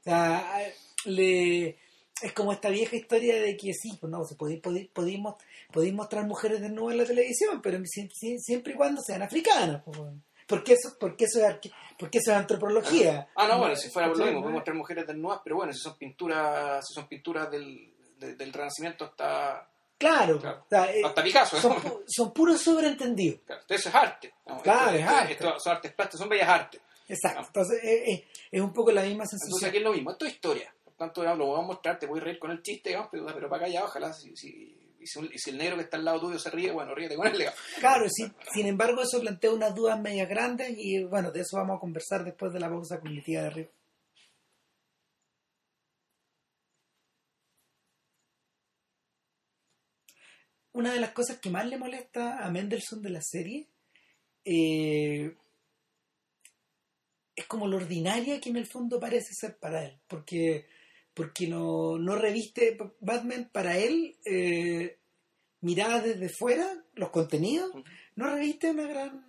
O sea, le, es como esta vieja historia de que sí, pues no, se podéis podéis- podéis mos- podéis mostrar mujeres desnudas en la televisión, pero si- si- siempre y cuando sean africanas. Pues, porque eso, porque eso, es, arque- porque eso es antropología. Ah, no, bueno, si fuera por lo mismo, podemos mostrar mujeres desnudas, pero bueno, si son pinturas, si son pinturas del, de- del Renacimiento hasta, Claro, Claro. o sea, eh, hasta Picasso. son, ¿no? son puros sobreentendidos. Claro, entonces eso es arte. ¿no? Claro, Esto- es arte. esto son artes plásticas, son bellas artes. Exacto. Entonces, eh, eh, es un poco la misma Entonces sensación. aquí es lo mismo, esto es historia. Tanto, digamos, lo voy a mostrar, te voy a reír con el chiste, digamos, pero, pero para ya, ojalá, si, si- y, si, el negro que está al lado tuyo se ríe, bueno, ríete con él. Claro, sí, sin embargo, eso plantea unas dudas medias grandes y bueno, de eso vamos a conversar después de la pausa cognitiva de arriba. Una de las cosas que más le molesta a Mendelssohn de la serie eh, es como lo ordinaria que en el fondo parece ser para él, porque, porque no, no reviste Batman para él, eh, mirada desde fuera, los contenidos, no reviste una gran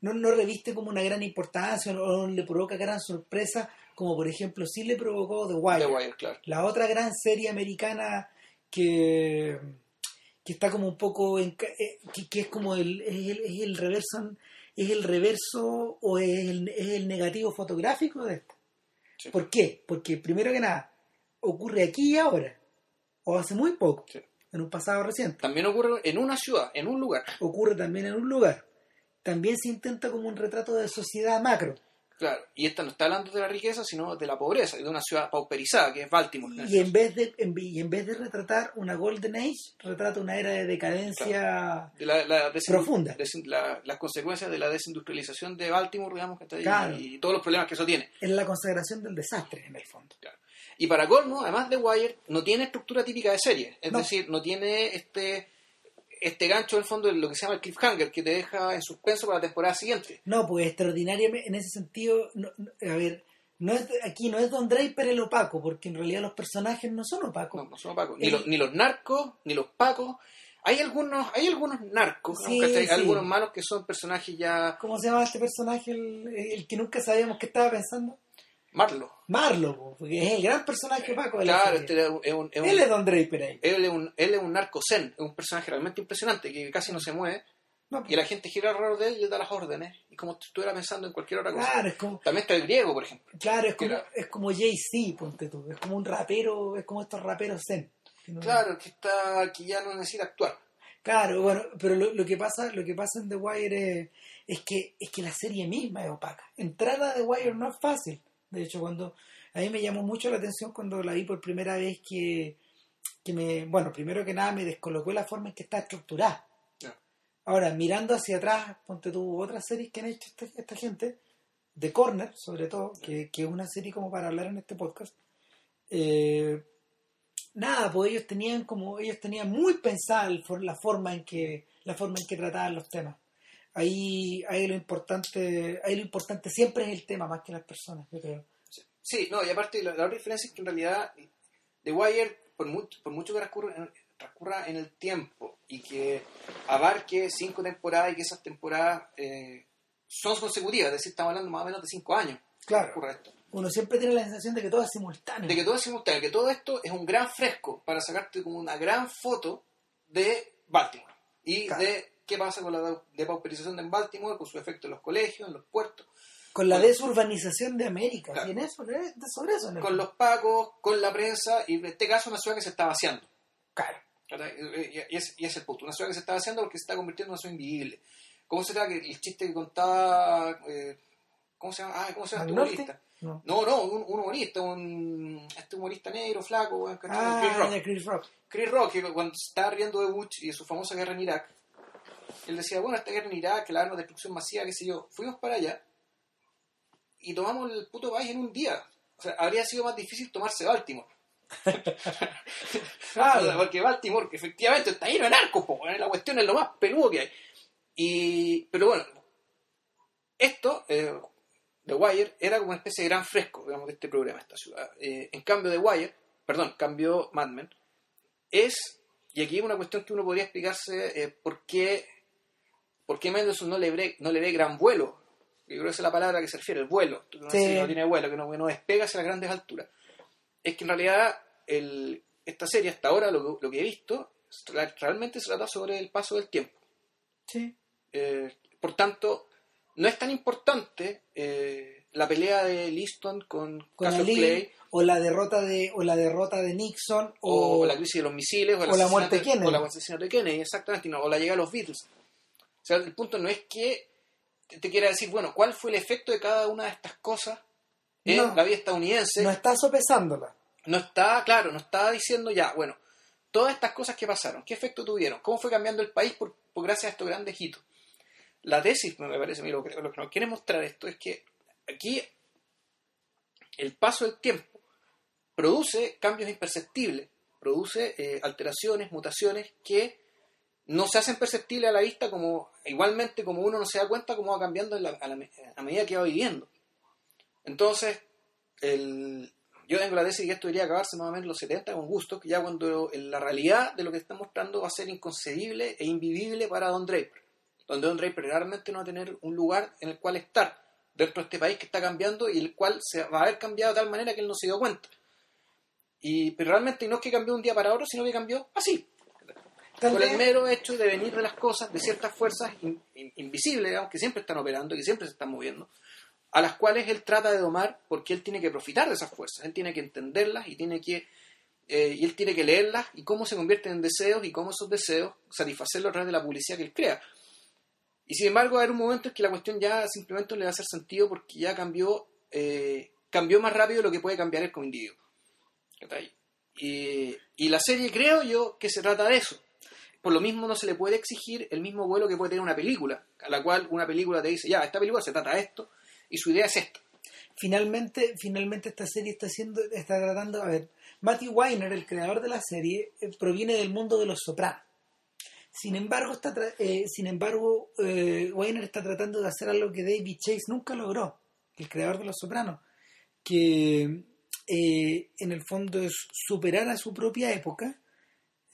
no, no reviste como una gran importancia o no le provoca gran sorpresa como por ejemplo sí le provocó The Wire, The Wire, claro. la otra gran serie americana que que está como un poco en eh, que, que es como el es el, es el reverso es el reverso o es el, es el negativo fotográfico de esto Sí. ¿por qué? porque primero que nada ocurre aquí y ahora o hace muy poco Sí. en un pasado reciente También ocurre en una ciudad, en un lugar. ocurre también en un lugar. También se intenta como un retrato de sociedad macro. Claro, y esta no está hablando de la riqueza, sino de la pobreza, y de una ciudad pauperizada, que es Baltimore. Y en vez de, en, y en vez de retratar una Golden Age, retrata una era de decadencia de la, la desin- profunda. desin- la- las consecuencias de la desindustrialización de Baltimore, digamos, que está ahí, Claro. y todos los problemas que eso tiene. Es la consagración del desastre, en el fondo. Y para colmo, además de Wire, no tiene estructura típica de serie. Es No. decir, no tiene este este gancho en el fondo de lo que se llama el cliffhanger, que te deja en suspenso para la temporada siguiente. No, pues extraordinariamente, en ese sentido, no- no- a ver, no es, aquí no es Don Draper el opaco, porque en realidad los personajes no son opacos. No, no son opacos. Ni, El- los, ni los narcos, ni los pacos. Hay algunos, hay algunos narcos. Sí, ¿Cachai? sí. algunos malos que son personajes ya... ¿Cómo se llama este personaje, el, el que nunca sabíamos que estaba pensando? Marlo. Marlo, po, porque es el gran personaje opaco de la Claro, este es un, es un- Él es Don Draper ahí. él es un, él es un narco zen, es un personaje realmente impresionante que casi no se mueve No, y la gente gira alrededor de él y le da las órdenes y como si estuviera pensando en cualquier otra cosa. claro, es como, También está el griego, por ejemplo. claro, es como, es como Jay-Z, ponte tú. Es como un rapero, es como estos raperos zen. que no- Claro, que está que ya no necesita actuar. Claro, bueno, pero lo, lo que pasa, lo que pasa en The Wire es, es que es que la serie misma es opaca. Entrar a The Wire no es fácil. De hecho, cuando a mí me llamó mucho la atención cuando la vi por primera vez que, que me, bueno, primero que nada me descolocó la forma en que está estructurada. Ahora, mirando hacia atrás, ponte tú otras series que han hecho esta, esta gente, The Corner, sobre todo, que, que es una serie como para hablar en este podcast. eh, nada, pues ellos tenían como, ellos tenían muy pensada la forma en que, la forma en que trataban los temas. Ahí, ahí lo importante, ahí lo importante siempre es el tema más que las personas, yo creo. Sí, no, y aparte la, la otra diferencia es que en realidad The Wire, por, mu- por mucho que transcurra en, transcurra en el tiempo y que abarque cinco temporadas y que esas temporadas eh, son consecutivas, es decir, estamos hablando más o menos de cinco años. Claro. esto. Uno siempre tiene la sensación de que todo es simultáneo. De que todo es simultáneo, que todo esto es un gran fresco para sacarte como una gran foto de Baltimore y Claro. de qué pasa con la depauperización de Baltimore, con su efecto en los colegios, en los puertos, Con la Con- desurbanización de América. Claro. En eso, ¿eh? Sobre eso. en con los pacos, con la prensa y en este caso una ciudad que se está vaciando. Claro. Y, es, y es el punto. Una ciudad que se está haciendo porque se está convirtiendo en una ciudad invivible. ¿Cómo será que el chiste que contaba... eh, ¿Cómo se llama? Ah, ¿cómo se llama este humorista? No. No, no, un, un humorista, un, este humorista negro, flaco, ¿cachai? Chris Ah, Rock. Chris Rock. Chris Rock, que cuando se estaba riendo de Bush y de su famosa guerra en Irak, él decía, bueno, esta guerra en Irak, que la arma de destrucción masiva, qué sé yo, fuimos para allá y tomamos el puto país en un día. O sea, habría sido más difícil tomarse Baltimore. Sea, porque Baltimore, que efectivamente está lleno de narcos, la cuestión es lo más peludo que hay. Y, pero bueno, esto, eh, The Wire, era como una especie de gran fresco, digamos, de este programa, esta ciudad. Eh, en cambio, The Wire, perdón, cambio Mad Men, es, y aquí hay una cuestión que uno podría explicarse eh, por qué, por qué Mendelssohn no le, ve, no le ve gran vuelo. Yo creo que esa es la palabra a que se refiere, el vuelo. No, Sí. Si no tiene vuelo, que no, que no despega hacia las grandes alturas. Es que en realidad el, esta serie, hasta ahora, lo, que- lo que he visto, realmente se trata sobre el paso del tiempo. Sí. Eh, por tanto, no es tan importante eh, la pelea de Liston con, Con Cassius Ali, Clay o la derrota de o la derrota de Nixon o, o, la crisis de los misiles o, la muerte de Kennedy. o la asesinato de Kennedy, exactamente, no, o la llegada de los Beatles. O sea, el punto no es que te, quiera decir, bueno, ¿cuál fue el efecto de cada una de estas cosas en No. la vida estadounidense? no está sopesándola. no está, claro, no está diciendo ya, bueno, todas estas cosas que pasaron, ¿qué efecto tuvieron? ¿Cómo fue cambiando el país por, por gracias a estos grandes hitos? La tesis, me parece a mí, lo que, lo que nos quiere mostrar esto es que aquí el paso del tiempo produce cambios imperceptibles, produce eh, alteraciones, mutaciones que no se hacen perceptibles a la vista como igualmente como uno no se da cuenta cómo va cambiando en la- a, la a medida que va viviendo. Entonces, el, yo tengo la tesis que esto debería acabarse más o menos en los 70 con gusto, que ya cuando la realidad de lo que está mostrando va a ser inconcebible e invivible para Don Draper. Donde Don Draper realmente no va a tener un lugar en el cual estar dentro de este país que está cambiando y el cual se va a haber cambiado de tal manera que él no se dio cuenta. Y, pero realmente no es que cambió un día para otro, sino que cambió así, por el mero hecho de venir de las cosas, de ciertas fuerzas in- in- invisibles, digamos, que siempre están operando, que siempre se están moviendo, a las cuales él trata de domar porque él tiene que profitar de esas fuerzas, él tiene que entenderlas y tiene que eh, y él tiene que leerlas y cómo se convierten en deseos y cómo esos deseos satisfacerlos a través de la publicidad que él crea. Y sin embargo, hay un momento en que la cuestión ya simplemente le va a hacer sentido porque ya cambió, eh, cambió más rápido de lo que puede cambiar el como individuo. Y, y la serie creo yo que se trata de eso. Por lo mismo no se le puede exigir el mismo vuelo que puede tener una película, a la cual una película te dice, ya, esta película se trata de esto y su idea es esta. finalmente, finalmente esta serie está haciendo, está tratando, a ver, Matthew Weiner, el creador de la serie, eh, proviene del mundo de los sopranos. Sin embargo, está eh, sin embargo, eh, Weiner está tratando de hacer algo que David Chase nunca logró, el creador de los sopranos, que eh, en el fondo es superar a su propia época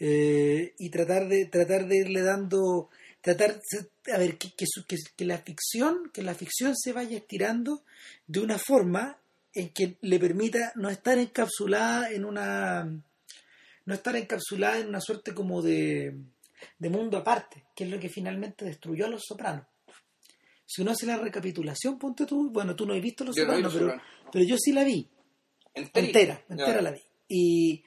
eh, y tratar de tratar de irle dando tratar a ver que, que, su- que- que la ficción que la ficción se vaya estirando de una forma en que le permita no estar encapsulada en una no estar encapsulada en una suerte como de, de mundo aparte que es lo que finalmente destruyó a los sopranos si uno hace la recapitulación ponte tú bueno tú no has visto los Yo sopranos pero, pero yo sí la vi Enterita. entera, entera la vi. Y,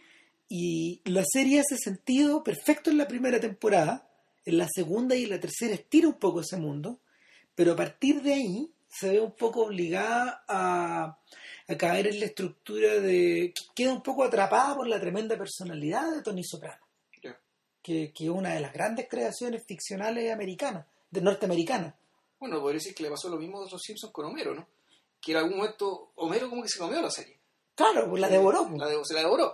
y la serie hace sentido perfecto en la primera temporada, en la segunda y en la tercera estira un poco ese mundo, pero a partir de ahí se ve un poco obligada a, a caer en la estructura de... queda un poco atrapada por la tremenda personalidad de Tony Soprano, Ya. que, que es una de las grandes creaciones ficcionales americanas, de norteamericanas. Bueno, podría decir que le pasó lo mismo a los Simpsons con Homero, ¿no? Que en algún momento Homero como que se comió la serie. Claro, pues la devoró. pues. La de- se la devoró.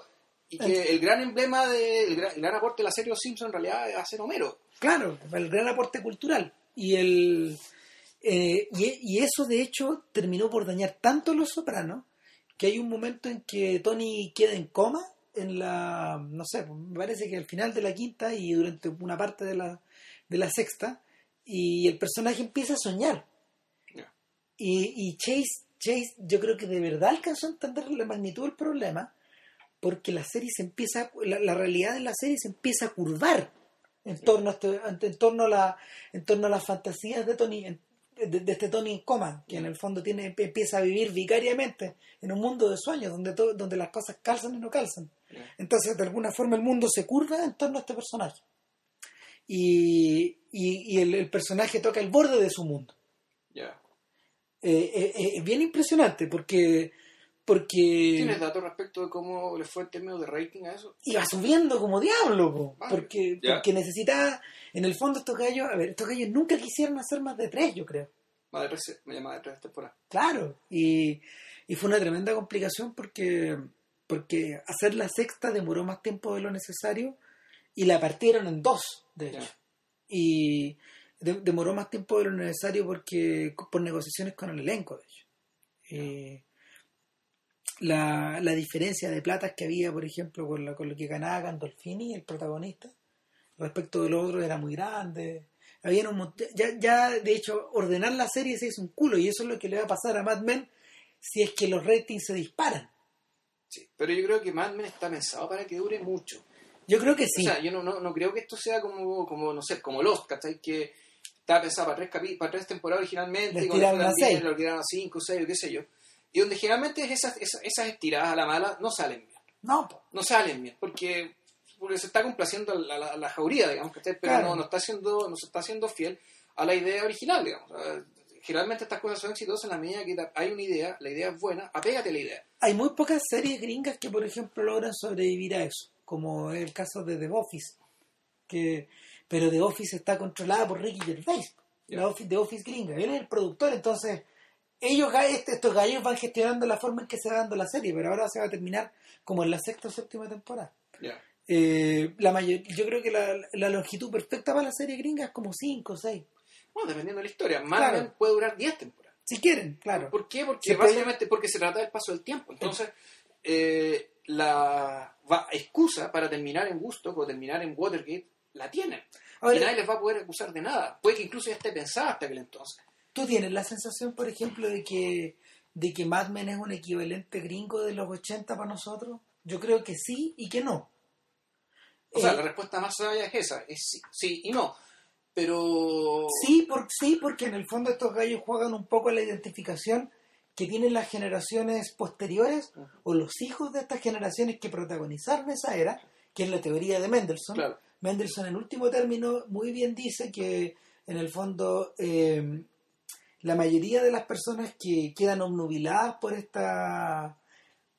Y que el gran emblema, de, el, gran, el gran aporte de la serie Los Simpsons en realidad es hacer Homero. Claro, el gran aporte cultural. Y el eh, y, y eso de hecho terminó por dañar tanto a los sopranos que hay un momento en que Tony queda en coma en la no sé, me parece que al final de la quinta y durante una parte de la, de la sexta y el personaje empieza a soñar. Y, y Chase, Chase, yo creo que de verdad alcanzó a entender la magnitud del problema, porque la serie se empieza, la, la realidad de la serie se empieza a curvar en torno a, este- en torno a la, en torno a las fantasías de Tony, en- de, de este Tony en coma, que en el fondo tiene, empieza a vivir vicariamente en un mundo de sueños, donde donde las cosas calzan y no calzan. Entonces, de alguna forma, el mundo se curva en torno a este personaje. Y, y, y el, el personaje toca el borde de su mundo. Eh, eh, eh, es bien impresionante porque, porque ¿Tienes datos respecto de cómo le fue en términos de rating a eso? iba subiendo como diablo, po, Vale, porque, ya. porque necesitaba, en el fondo estos gallos, a ver, estos gallos nunca quisieron hacer más de tres, yo creo. Más de tres, me llama de tres temporadas. Claro, y, y fue una tremenda complicación porque, porque hacer la sexta demoró más tiempo de lo necesario y la partieron en dos, de hecho. Ya. Y de- demoró más tiempo de lo necesario porque por negociaciones con el elenco, de hecho. Eh, la, la diferencia de platas que había, por ejemplo, con, la- con lo que ganaba Gandolfini, el protagonista, respecto de los otros era muy grande. Había un ya, ya, de hecho, ordenar la serie se hizo un culo y eso es lo que le va a pasar a Mad Men si es que los ratings se disparan. Sí. Pero yo creo que Mad Men está pensado para que dure mucho. Yo creo que sí. O sea, yo no, no, no creo que esto sea como, como, no sé, como Lost, ¿cachai? Que estaba pensado para tres, para tres temporadas originalmente, Le y tiraron a seis. lo tiraron a cinco, seis, qué sé yo. Y donde generalmente esas, esas, esas estiradas a la mala no salen bien. no, po. No salen bien, porque, porque se está complaciendo a la, a la- a la jauría, digamos, ¿cachai? Pero Claro. no, no, está siendo, no se está haciendo fiel a la idea original, digamos. Generalmente estas cosas son exitosas en la medida que hay una idea, la idea es buena, apégate a la idea. hay muy pocas series gringas que, por ejemplo, logran sobrevivir a eso, como es el caso de The Office. Que, pero The Office está controlada por Ricky Gervais, Ya. la Office, The Office gringa. Él es el productor, entonces ellos este- estos gallos van gestionando la forma en que se va dando la serie, pero ahora se va a terminar como en la sexta o séptima temporada. Eh, la mayor, yo creo que la, la longitud perfecta para la serie gringa es como 5 o 6. Bueno, dependiendo de la historia. Mad Claro. Puede durar 10 temporadas. Si quieren, claro. ¿Por qué? Porque básicamente porque se trata del paso del tiempo. Entonces, eh, la va- excusa para terminar en Gusto o terminar en Watergate la tienen. Ahora- y nadie les va a poder acusar de nada. Puede que incluso ya esté pensada hasta aquel entonces. ¿Tú tienes la sensación, por ejemplo, de que, de que Mad Men es un equivalente gringo de los 80 para nosotros? Yo creo que sí y que no. O sea, Eh, la respuesta más sabia es esa. Es sí, sí y no. Pero... Sí, por, sí, porque en el fondo estos gallos juegan un poco a la identificación que tienen las generaciones posteriores o los hijos de estas generaciones que protagonizaron esa era, que es la teoría de Mendelssohn. Claro. Mendelssohn en último término muy bien dice que en el fondo, eh, la mayoría de las personas que quedan obnubiladas por esta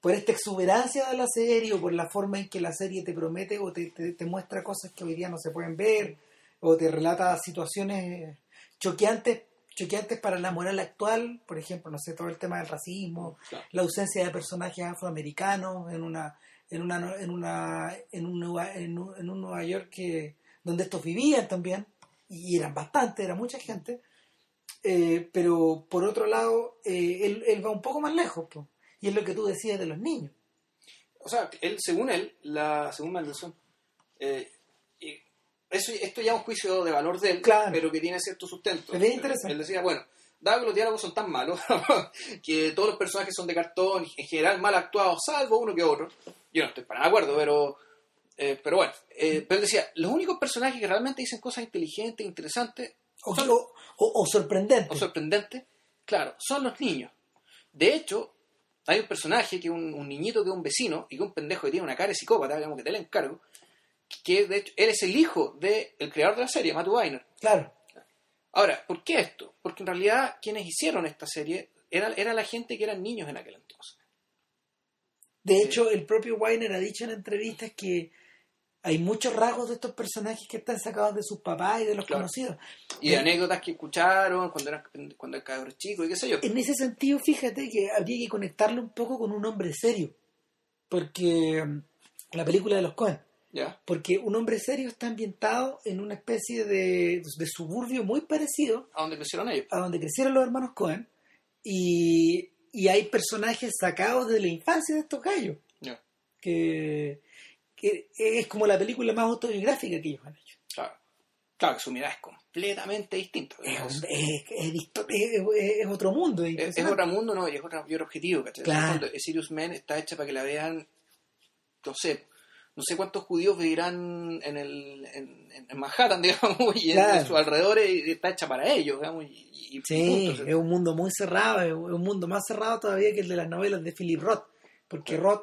por esta exuberancia de la serie o por la forma en que la serie te promete o te, te, muestra cosas que hoy día no se pueden ver o te relata situaciones choqueantes choqueantes para la moral actual, por ejemplo, no sé, todo el tema del racismo, la ausencia de personajes afroamericanos en una en una en una en un, en un, en un Nueva York que donde estos vivían también y eran bastante, era mucha gente, eh, pero por otro lado eh, él, él, va un poco más lejos, y es lo que tú decías de los niños. O sea, él, según él, la según Mendelssohn, eh, eso, esto ya es un juicio de valor de él, pero que tiene cierto sustento. Es interesante. Él decía, bueno, dado que los diálogos son tan malos, que todos los personajes son de cartón, en general mal actuados, salvo uno que otro, yo no estoy para nada de acuerdo, pero, eh, pero bueno, eh, pero él decía, los únicos personajes que realmente dicen cosas inteligentes, interesantes, o, o, sorprendentes. O sorprendentes, claro, son los niños. De hecho, hay un personaje que es un, niñito que es un vecino y que es un pendejo que tiene una cara de psicópata, digamos que te la encargo, que de hecho él es el hijo del creador de la serie, Matt Weiner. Claro. Ahora, ¿por qué esto? Porque en realidad quienes hicieron esta serie era, era la gente que eran niños en aquel entonces. De hecho, el propio Weiner ha dicho en entrevistas que hay muchos rasgos de estos personajes que están sacados de sus papás y de los conocidos. Y de anécdotas que escucharon cuando eran cuando eran cabros chicos y qué sé yo. En ese sentido, fíjate que habría que conectarlo un poco con un hombre serio. Porque mm, la película de los Cohen. Porque un hombre serio está ambientado en una especie de, de, suburbio muy parecido. A donde crecieron ellos. A donde crecieron los hermanos Cohen. Y, y hay personajes sacados de la infancia de estos gallos. Que que es como la película más autobiográfica que ellos han hecho. Claro, claro que su mirada es completamente distinta. Es, es, otro mundo. Es, otro mundo, no, y es otro, objetivo. Claro. Sirius Men está hecha para que la vean, no sé, no sé cuántos judíos vivirán en, el, en, en Manhattan, digamos, y en, sus alrededores, y está hecha para ellos, digamos. Y, sí, es un mundo muy cerrado, es un mundo más cerrado todavía que el de las novelas de Philip Roth, porque Roth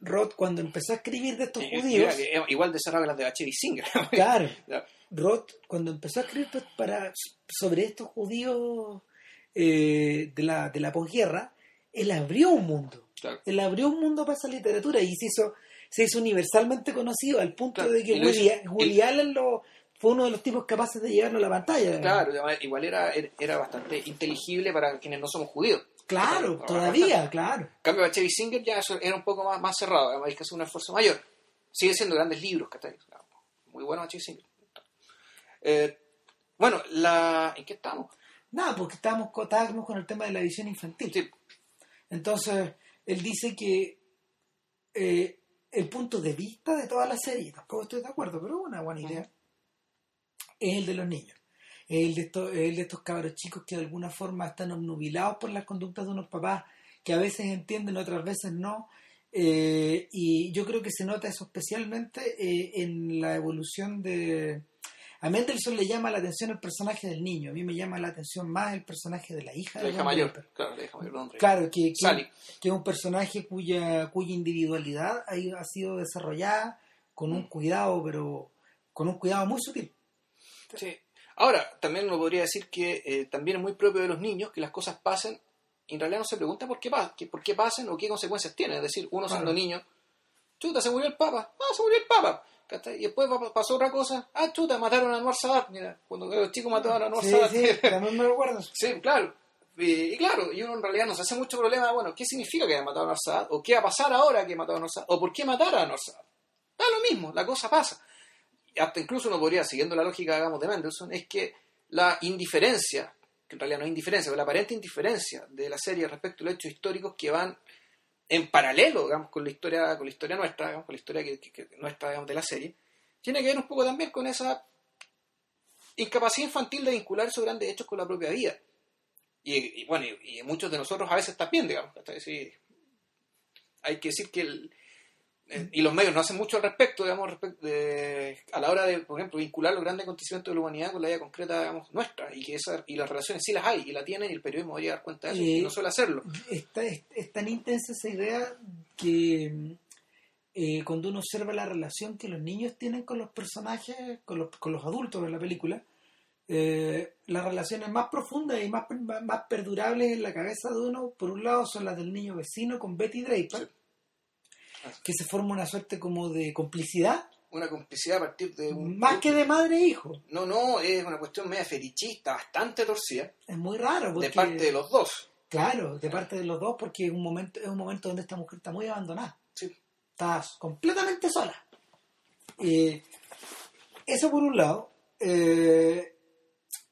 Roth cuando empezó a escribir de estos judíos... Igual de cerrado que las de H.B. Singer. Claro. Roth cuando empezó a escribir pues, para, sobre estos judíos eh, de, la, de la posguerra, él abrió un mundo. Él abrió un mundo para esa literatura y se hizo, se hizo universalmente conocido al punto de que Woody, Allen lo, fue uno de los tipos capaces de llevarlo a la pantalla. Claro, igual era, era bastante inteligible para quienes no somos judíos. Claro, todavía, claro. En cambio, a Chevy Singer ya era un poco más, más cerrado, hay que hacer un esfuerzo mayor. Sigue siendo grandes libros, ¿cachai? Muy bueno Chevy Singer. Eh, bueno, la... ¿en qué estamos? Nada, porque estábamos, estábamos con el tema de la visión infantil. Sí. Entonces, él dice que eh, el punto de vista de toda la serie, tampoco estoy de acuerdo, pero es una buena idea, es el de los niños el de estos, el de estos cabros chicos que de alguna forma están obnubilados por las conductas de unos papás que a veces entienden, otras veces no. Eh, y yo creo que se nota eso especialmente eh, en la evolución de... A Mendelssohn le llama la atención el personaje del niño, a mí me llama la atención más el personaje de la hija. La hija mayor, claro, la hija mayor. Claro, que, que, es un personaje cuya, cuya individualidad ha, ha sido desarrollada con un mm. cuidado, pero con un cuidado muy sutil. Sí, Ahora, también uno podría decir que eh, también es muy propio de los niños que las cosas pasen y en realidad no se pregunta por qué, por qué pasen o qué consecuencias tienen. Es decir, uno siendo niño, chuta, se murió el papa, ah, se murió el papa. Y después pasó otra cosa, ah, chuta, mataron a Anwar Sadat. Mira, cuando los chicos mataron a Anwar sí, Sadat. Sí, también me recuerdo. sí, claro. Y, claro, y uno en realidad nos hace mucho problema, bueno, ¿qué significa que haya matado a Anwar Sadat? ¿O qué va a pasar ahora que ha matado a Anwar Sadat? ¿O por qué matar a Anwar Sadat? Da lo mismo, la cosa pasa. Hasta incluso uno podría, siguiendo la lógica, digamos, de Mendelssohn, es que la indiferencia, que en realidad no es indiferencia, pero la aparente indiferencia de la serie respecto a los hechos históricos que van en paralelo, digamos, con la historia, con la historia nuestra, digamos, con la historia que, nuestra, digamos, de la serie, tiene que ver un poco también con esa incapacidad infantil de vincular esos grandes hechos con la propia vida. Y, bueno, y, muchos de nosotros a veces también, digamos, hay que decir que el, y los medios no hacen mucho al respecto, digamos, a la hora de, por ejemplo, vincular los grandes acontecimientos de la humanidad con la vida concreta, digamos, nuestra, y que esa, y las relaciones sí las hay, y la tienen, y el periodismo debería dar cuenta de eso, y no suele hacerlo. Está, es, tan intensa esa idea que eh, cuando uno observa la relación que los niños tienen con los personajes, con los, con los adultos de la película, eh, las relaciones más profundas y más, más, más perdurables en la cabeza de uno, por un lado, son las del niño vecino con Betty Draper, que se forma una suerte como de complicidad, Una complicidad a partir de un... más que de madre e hijo. No, no, es una cuestión media fetichista, bastante torcida, Es muy raro. Porque, de parte de los dos. Claro, de parte de los dos, porque es un momento, es un momento donde esta mujer está muy abandonada. Sí. Está completamente sola. Eh, eso por un lado. Eh,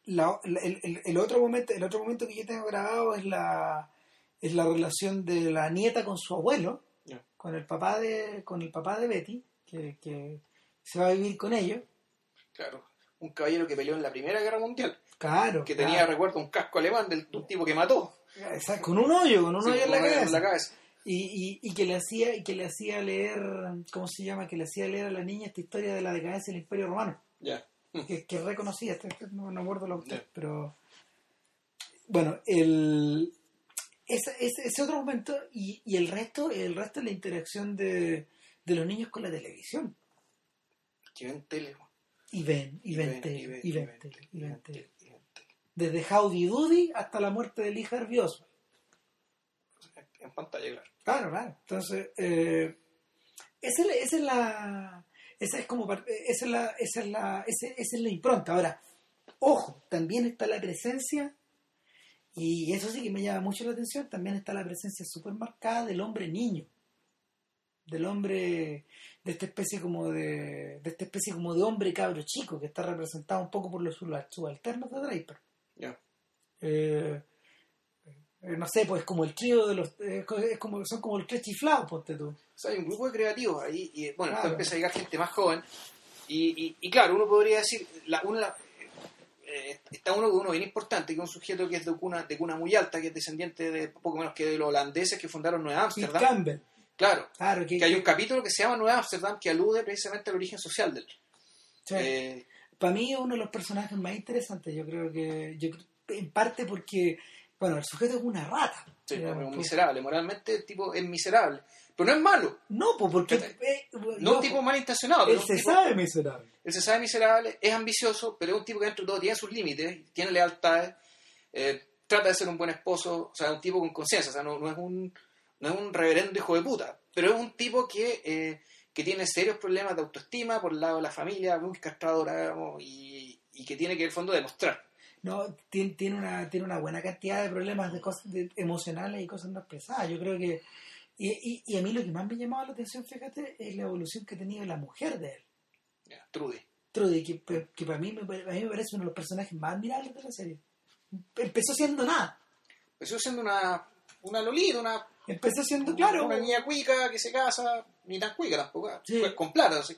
la- la- el, el- otro momento, el otro momento que yo tengo grabado es la, es la relación de la nieta con su abuelo. Con el papá de, con el papá de Betty, que, que se va a vivir con ellos. Claro. Un caballero que peleó en la Primera Guerra Mundial, Claro. que claro. tenía, recuerdo, un casco alemán del un tipo que mató. Exacto, con un hoyo, con un Sí, hoyo en la cabeza. cabeza. Y, y, y que le hacía y que le hacía leer cómo se llama que le hacía leer a la niña esta historia de la decadencia del imperio romano Ya. que, que reconocía este- este- no, no acuerdo lo que Ya. pero bueno el ese, ese, ese otro momento y, y el resto el resto es la interacción de, de los niños con la televisión Que ven tele. y ven y ven y ven, y ven y ven desde Howdy Doody hasta la muerte de Lee Harvey Oswald En pantalla, claro. Claro, claro. Entonces, eh, esa, es la- esa es la. Esa es como. Esa es la, esa es la, ese- esa es la impronta. Ahora, ojo, también está la presencia, y eso sí que me llama mucho la atención, también está la presencia súper marcada del hombre niño. Del hombre, de esta especie como de. de esta especie como de hombre cabro chico, que está representado un poco por los sub- subalternos de Draper. Ya. Eh, no sé, pues como el trío de los. eh, es como, son como el tres chiflados, ponte tú. O sea, hay un grupo de creativos ahí, y bueno, Claro. empieza a llegar gente más joven, y, y, y claro, uno podría decir, la, una, eh, está uno uno bien importante, que es un sujeto que es de cuna, de cuna muy alta, que es descendiente de poco menos que de los holandeses que fundaron Nueva Ámsterdam. Campbell. Claro, Claro, que, que hay un capítulo que se llama Nueva Ámsterdam que alude precisamente al origen social del. Eh, para mí es uno de los personajes más interesantes. Yo creo que. Yo, en parte porque. Bueno, el sujeto es una rata. sí, es un pues. miserable, moralmente el tipo es miserable, pero no es malo, No, pues porque. Eh, no es loco, un tipo malintencionado, Él se tipo- sabe miserable. Él se sabe miserable, es ambicioso, pero es un tipo que dentro de todo tiene sus límites, tiene lealtades, eh, trata de ser un buen esposo, o sea, un tipo con conciencia, o sea, no, no es un no es un reverendo hijo de puta, pero es un tipo que, eh, que tiene serios problemas de autoestima por el lado de la familia, muy castradora, digamos, y, y que tiene que en el fondo demostrar. No, tiene, tiene, una, tiene una buena cantidad de problemas de cosas de- emocionales y cosas no expresadas. Yo creo que. Y, y, y a mí lo que más me llamaba la atención, fíjate, es la evolución que ha tenido la mujer de él. Trudy. Trudy, que, que para mí, me, a mí me parece uno de los personajes más admirables de la serie. Empezó siendo nada. Empezó siendo una, una lolita, una, Empezó siendo, claro. una niña cuica que se casa, ni tan cuica tampoco, Sí. pues, con plata, así.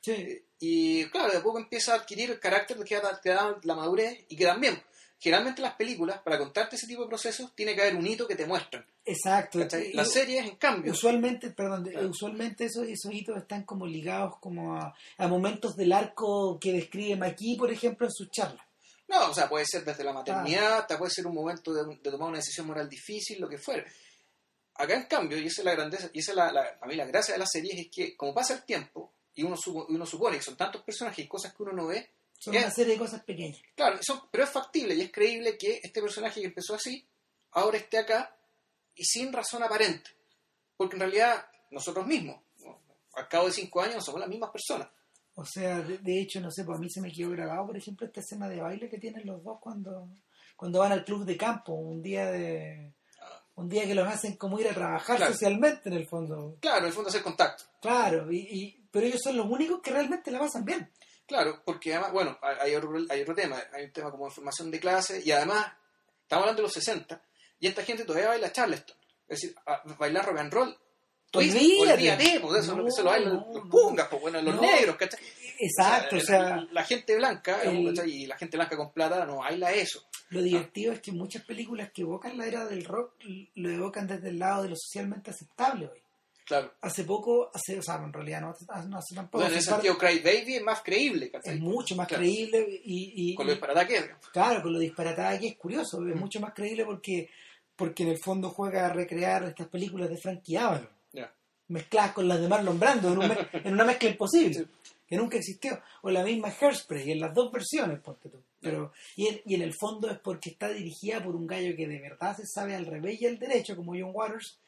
Sí, Y claro, de poco empieza a adquirir el carácter que da, que da la madurez y que también, generalmente las películas, para contarte ese tipo de procesos, tiene que haber un hito que te muestran. exacto. Las series, en cambio, Usualmente, perdón, Claro. usualmente esos, esos hitos están como ligados como a, a momentos del arco que describe Maki, por ejemplo, en sus charlas. no, o sea, puede ser desde la maternidad, hasta puede ser un momento de, de tomar una decisión moral difícil, lo que fuera. Acá, en cambio, y esa es la grandeza, y esa es la, la- a mí la gracia de las series, es que como pasa el tiempo, y uno, supo- y uno supone que son tantos personajes y cosas que uno no ve, Son ¿Qué? una serie de cosas pequeñas. Claro, eso, pero es factible y es creíble que este personaje que empezó así, ahora esté acá y sin razón aparente. Porque en realidad nosotros mismos, al cabo de cinco años, somos las mismas personas. O sea, de, de hecho, no sé, pues a mí se me quedó grabado, por ejemplo, esta escena de baile que tienen los dos cuando, cuando van al club de campo, un día de un día que los hacen como ir a trabajar Claro. socialmente en el fondo. Claro, en el fondo hacer contacto. Claro, y, y- pero ellos son los únicos que realmente la pasan bien. Claro, porque además, bueno, hay- otro, hay otro tema, hay un tema como formación de clase y además, estamos hablando de los 60 y esta gente todavía baila Charleston. Es decir, a- bailar rock and roll. Olvídate. pues eso, No, eso lo bailan no, los pungas, pues bueno, los No. negros, ¿cachai? Exacto, o la, sea, la gente blanca, el- ¿cachai? y la gente blanca con plata no baila eso. Lo divertido es que muchas películas que evocan la era del rock lo evocan desde el lado de lo socialmente aceptable hoy. Claro. Hace poco, hace, o sea, en realidad no, hace- no hace tampoco. Bueno, en ese sentido, Cry Baby es más creíble, ¿cachai? es mucho más Claro. creíble y, y- Con lo y- disparataque, digamos. claro, con lo disparatada que es curioso, es Mm. mucho más creíble porque porque en el fondo juega a recrear estas películas de Frankie Avalon Ya. mezcladas con las de Marlon Brando en, un en una mezcla imposible. Sí. que nunca existió. O la misma Hairspray, en las dos versiones, porque tú. Pero, y, en, y en el fondo es porque está dirigida por un gallo que de verdad se sabe al revés y al derecho, como John Waters.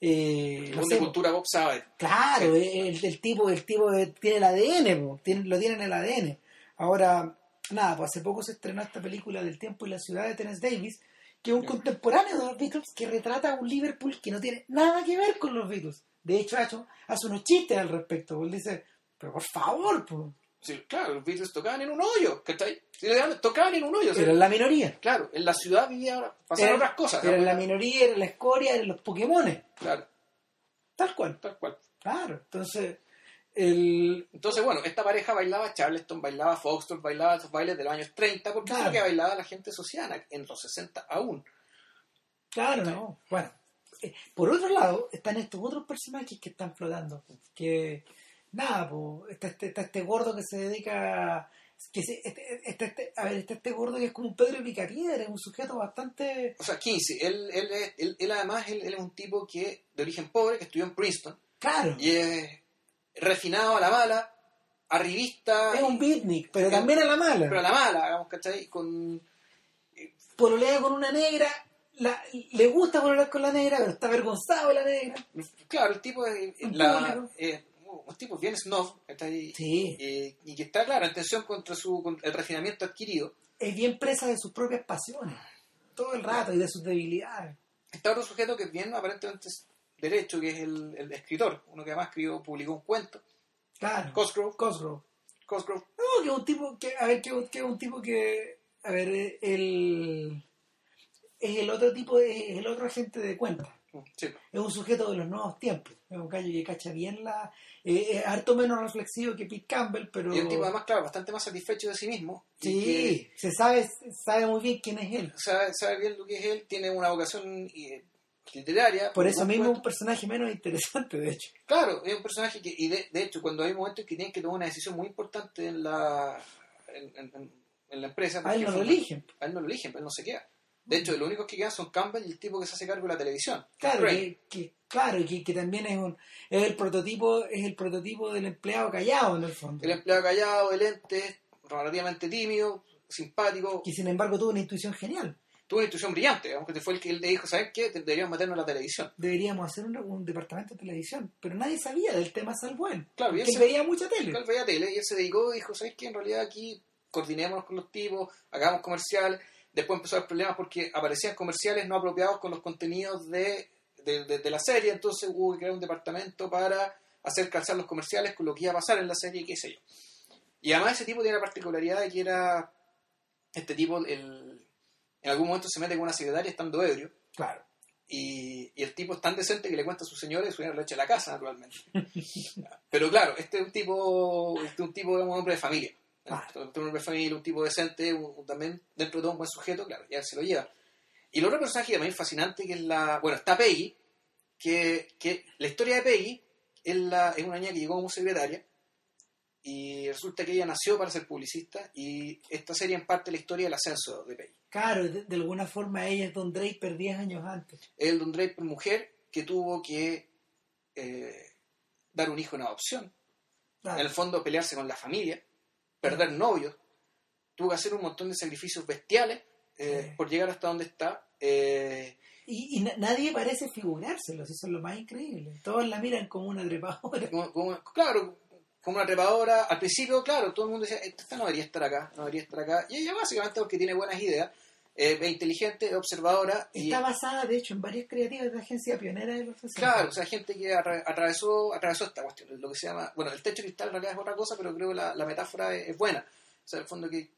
Eh, no sé, cultura pop sabe. Claro, el, el tipo, el tipo tiene el ADN, tiene- lo tiene en el ADN. Ahora, nada, pues hace poco se estrenó esta película del tiempo y la ciudad de Terence Davis, que es un contemporáneo de los Beatles que retrata a un Liverpool que no tiene nada que ver con los Beatles. De hecho, hace, hace unos chistes al respecto. Él dice, pero por favor, pues. Sí, claro, los Beatles tocaban en un hoyo, ¿cachai? Tocaban en un hoyo. Pero en la minoría. Claro, en la ciudad vivía, pasaban Era- otras cosas. Pero en la minoría era la escoria, eran los Pokémones. Claro, Tal cual. tal cual. Claro. Entonces, el, Entonces, bueno, esta pareja bailaba Charleston, bailaba Foxtrot, bailaba esos bailes de los años 30, porque es Claro. lo que bailaba la gente sociana en los 60 aún. Claro, no. Bueno, eh, por otro lado, están estos otros personajes que están flotando. Que, nada, po, está, este, está este gordo que se dedica. Que se, este, este- este- a ver, está este gordo que es como un Pedro Picapiedra, es un sujeto bastante. O sea, 15. Él, él, él, él además él, él es un tipo que de origen pobre, que estudió en Princeton, Claro, y es refinado a la mala, arribista, es un beatnik, pero también a la mala. pero a la mala, digamos, ¿cachai? Con, Pololea con una negra, la- le gusta pololear con la negra, pero está avergonzado de la negra. claro, el tipo es, la. Un tipo bien snob, ¿cachai? Sí. Eh, y que está, claro, en tensión contra su, contra el refinamiento adquirido. Es bien presa de sus propias pasiones, todo el rato, y de sus debilidades. Está otro sujeto que es bien aparentemente derecho, que es el, el escritor, uno que además escribió, publicó un cuento, Claro. Cosgrove, Cosgrove. Cosgrove, No, que es un tipo que, a ver, que, que es un tipo que, a ver, el, es el otro tipo, de, es el otro agente de cuenta. Sí, Es un sujeto de los nuevos tiempos. Es un gallo que cacha bien la, eh, es harto menos reflexivo que Pete Campbell, pero y un tipo además, claro, bastante más satisfecho de sí mismo, sí, se sabe, sabe muy bien quién es él. sabe, sabe bien lo que es él, tiene una vocación eh, literaria. Por eso mismo es un personaje menos interesante, de hecho. Claro, es un personaje que, y de, de hecho, cuando hay momentos que tienen que tomar una decisión muy importante en la, en, en- la empresa, A él no lo eligen. a él no lo eligen, él no se queda. De hecho, los únicos que quedan son Campbell y el tipo que se hace cargo de la televisión. Claro, que, que- claro, que, que también es un, es el prototipo, es el prototipo del empleado callado en el fondo. El empleado callado, de lentes, relativamente tímido, simpático, que sin embargo tuvo una intuición genial. tuvo una intuición brillante, digamos que fue el que él le dijo, ¿sabes qué? Deberíamos meternos en la televisión. Deberíamos hacer un, un departamento de televisión, pero nadie sabía del tema salvo él. Claro, y él se- veía mucha tele. Él veía tele y él se dedicó y dijo, ¿sabes qué? En realidad aquí coordinémonos con los tipos, hagamos comerciales. Después empezó a haber problemas porque aparecían comerciales no apropiados con los contenidos de, de, de- de la serie, entonces hubo que crear un departamento para hacer calzar los comerciales con lo que iba a pasar en la serie, qué sé yo. Y además ese tipo tiene la particularidad de que era, este tipo, el, en algún momento se mete con una secretaria estando ebrio, Claro. y, y el tipo es tan decente que le cuenta a su señora y su señora lo echa a la casa, naturalmente. Pero claro, este es un tipo, este es un tipo, digamos, un hombre de familia. Claro. Es un hombre de familia, un tipo decente, un- también dentro de todo un buen sujeto, claro, ya se lo lleva. Y el otro personaje también fascinante que es la. Bueno, está Peggy, que, que la historia de Peggy es, la, es una niña que llegó como secretaria y resulta que ella nació para ser publicista y esta serie en parte la historia del ascenso de Peggy. Claro, de, de alguna forma ella es Don Draper 10 años antes. Es el Don Draper mujer que tuvo que eh, dar un hijo en adopción, Claro. en el fondo pelearse con la familia, perder novios, tuvo que hacer un montón de sacrificios bestiales eh, Sí. por llegar hasta donde está. eh, Y, y na- nadie parece figurárselo, eso es lo más increíble. Todos la miran como una trepadora. como- como- claro, como una trepadora. Al principio, claro, todo el mundo decía, esta no debería estar acá, no debería estar acá. Y ella básicamente porque tiene buenas ideas, eh, inteligente, observadora. Y, Está basada, de hecho, en varias creativas de agencia pionera de los 60. Claro, o sea, gente que atra- atravesó, atravesó esta cuestión, lo que se llama, bueno, el techo cristal en realidad es otra cosa, pero creo que la, la metáfora es, es buena. O sea, en el fondo que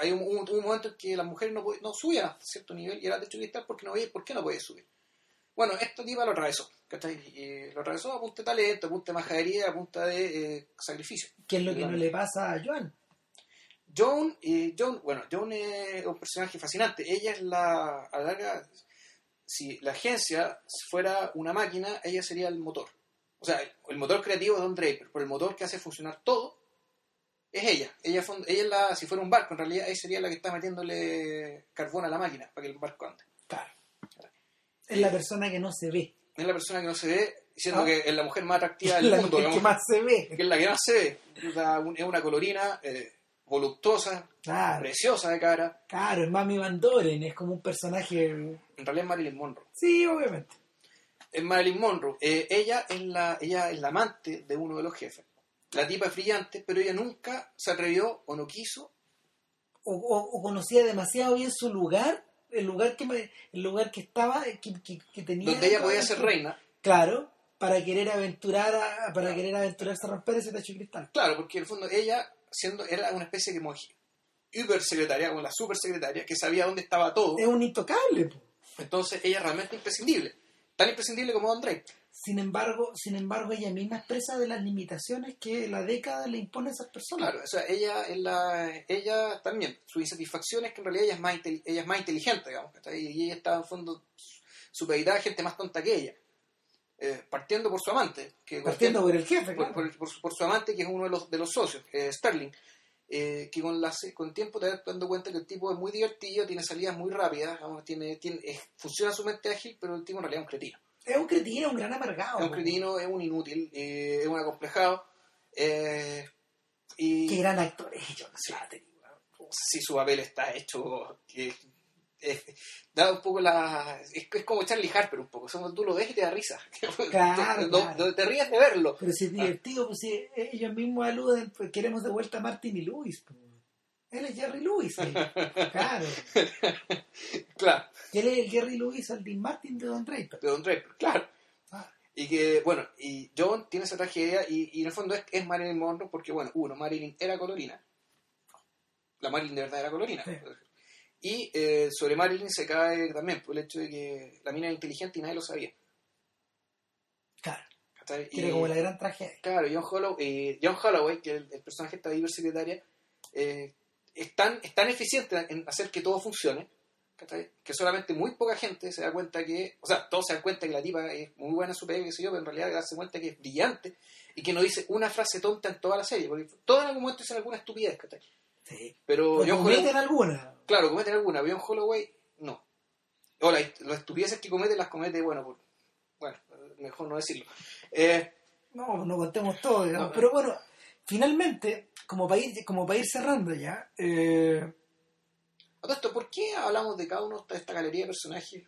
hay un, un- un momento en que las mujeres no, no subían a cierto nivel y era el techo cristal porque no veía por qué no podía subir. Bueno, esta tipa lo atravesó, ¿cachai? Y lo atravesó a punta de talento, a punta de majadería, a punta de eh, sacrificio. que es lo que no le pasa a Joan. Joan, eh, Joan, bueno, Joan es un personaje fascinante. Ella es la, a la larga, si la agencia fuera una máquina, ella sería el motor. O sea, el, el motor creativo es Don Draper, pero el motor que hace funcionar todo es ella. Ella, ella es la, si fuera un barco, en realidad, ella sería la que está metiéndole carbón a la máquina para que el barco ande. Claro. Es la persona que no se ve. Es la persona que no se ve, diciendo Ah. que es la mujer más atractiva del la mundo, que digamos, más se ve. que es la que más se ve. Es una colorina eh, voluptuosa, Claro, preciosa de cara. claro, es Mami Van Doren, es como un personaje... En realidad es Marilyn Monroe. Sí, obviamente. Es Marilyn Monroe. Eh, ella, es la, ella es la amante de uno de los jefes. La tipa es brillante, pero ella nunca se atrevió o no quiso. O, o- o conocía demasiado bien su lugar, el lugar que me- el lugar que estaba, que, que- que tenía... Donde ella podía ser reina. Claro, para querer aventurar a- para querer aventurarse a romper ese techo de cristal. Claro, porque en el fondo ella siendo era una especie de como hiper secretaria, como la super secretaria, que sabía dónde estaba todo. Es un intocable. po. Entonces ella es realmente imprescindible. Tan imprescindible como Don Drake. Sin embargo, sin embargo, ella misma expresa de las limitaciones que la década le impone a esas personas. Claro, o sea, ella es la, ella también, su insatisfacción es que en realidad ella es más, ella es más inteligente, digamos, y ella está en fondo supeditada a gente más tonta que ella. Eh, partiendo por su amante, que Partiendo por el jefe, claro. por- por su- por su amante, que es uno de los, de los socios, eh, Sterling, eh, que con, las, con tiempo te vas dando cuenta que el tipo es muy divertido, tiene salidas muy rápidas, digamos, tiene, funciona su mente ágil, pero el tipo en realidad es un cretino. Es un cretino, un gran amargado. es un cretino, es un inútil, es un acomplejado. y Qué gran actor es John Slattery. si su papel está hecho que da un poco la es, es como Charlie Harper un poco somos tú lo ves y te da risa Claro, te, claro. ríes de verlo Pero si es divertido, pues si ellos mismos aluden, pues queremos de vuelta a Martin y Lewis. po. Él es Jerry Lewis. ahí. Claro. claro Y él es el Jerry Lewis al Dean Martin de Don Draper. de Don Draper claro Ah. y que bueno y John tiene esa tragedia y, y en el fondo es, es Marilyn Monroe porque bueno uno Marilyn era colorina la Marilyn de verdad era colorina Sí. Y eh, sobre Marilyn se cae también por el hecho de que la mina era inteligente y nadie lo sabía Claro. Y- como la gran tragedia. Claro, John, Hollow- eh, John Holloway, que el, el personaje está de secretaria, eh, es, tan, es tan eficiente en hacer que todo funcione, que solamente muy poca gente se da cuenta que, o sea, todos se dan cuenta que la tipa es muy buena en su pega, qué sé yo, pero en realidad darse cuenta que es brillante y que no dice una frase tonta en toda la serie, porque todos en algún momento dicen alguna estupidez, ¿cachai? Sí. Pero O John Holloway, cometen alguna. claro, cometen alguna, John Holloway no. O la- las estupideces que comete las comete, bueno, por- bueno, mejor no decirlo. Eh, No, no contemos todo, digamos. No, pero bueno, finalmente, como para ir, como para ir cerrando ya, eh, esto, ¿por qué hablamos de cada uno de esta galería de personajes?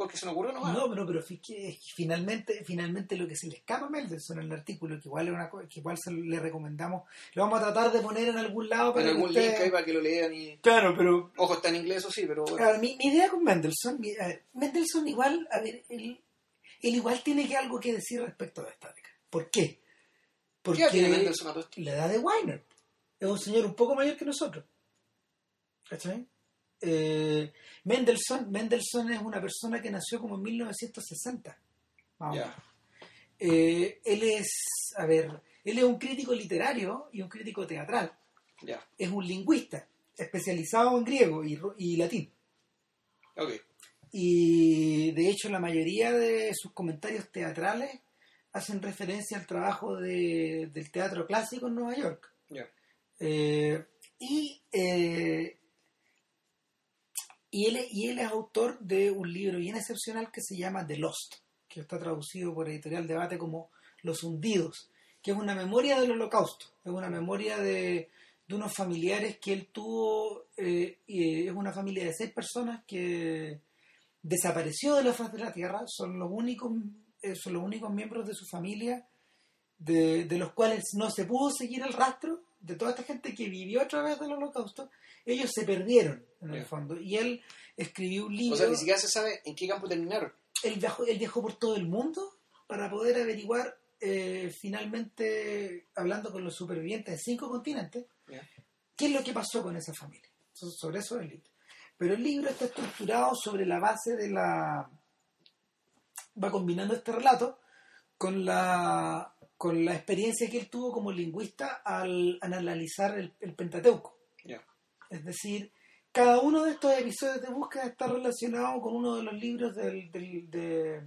Porque se nos ocurrió nomás. no, pero, pero fi- que- finalmente, finalmente lo que se le escapa a Mendelssohn en el artículo, que igual es una que igual se le recomendamos, lo vamos a tratar de poner en algún lado para en que algún link ahí para que lo lean y... Claro, pero Ojo, está en inglés, eso sí, pero bueno. Claro, mi, mi idea con Mendelssohn, mi- a ver, Mendelssohn igual, a ver, él, él igual tiene que algo que decir respecto de esta década. ¿Por qué? ¿Qué Porque edad tiene Mendelssohn a todo esto? la edad de Weiner es un señor un poco mayor que nosotros. ¿Cachai? Eh, Mendelssohn, Mendelssohn es una persona que nació como en 1960. más o Ya. menos. Eh, él es, a ver, él es un crítico literario y un crítico teatral. Ya, Es un lingüista especializado en griego y, y latín. ok. Y de hecho la mayoría de sus comentarios teatrales hacen referencia al trabajo de- del teatro clásico en Nueva York. Ya. Eh, y, eh, y, él, es- autor de un libro bien excepcional que se llama The Lost, que está traducido por Editorial Debate como Los Hundidos, que es una memoria del holocausto, es una memoria de, unos familiares que él tuvo, eh, es una familia de seis personas que desapareció de la faz de la Tierra, son los únicos, eh, son los únicos miembros de su familia de, de los cuales no se pudo seguir el rastro de toda esta gente que vivió a través del holocausto, ellos se perdieron en el fondo. Y él escribió un libro, O sea, ni siquiera se sabe en qué campo terminaron. él, viajó, él viajó por todo el mundo para poder averiguar eh, finalmente, hablando con los supervivientes de cinco continentes, Ya. qué es lo que pasó con esa familia. So- sobre eso es el libro. Pero el libro está estructurado sobre la base de la... va combinando este relato con la con la experiencia que él tuvo como lingüista al, al analizar el, el Pentateuco. Ya. Es decir, cada uno de estos episodios de búsqueda está relacionado con uno de los libros del, del- de,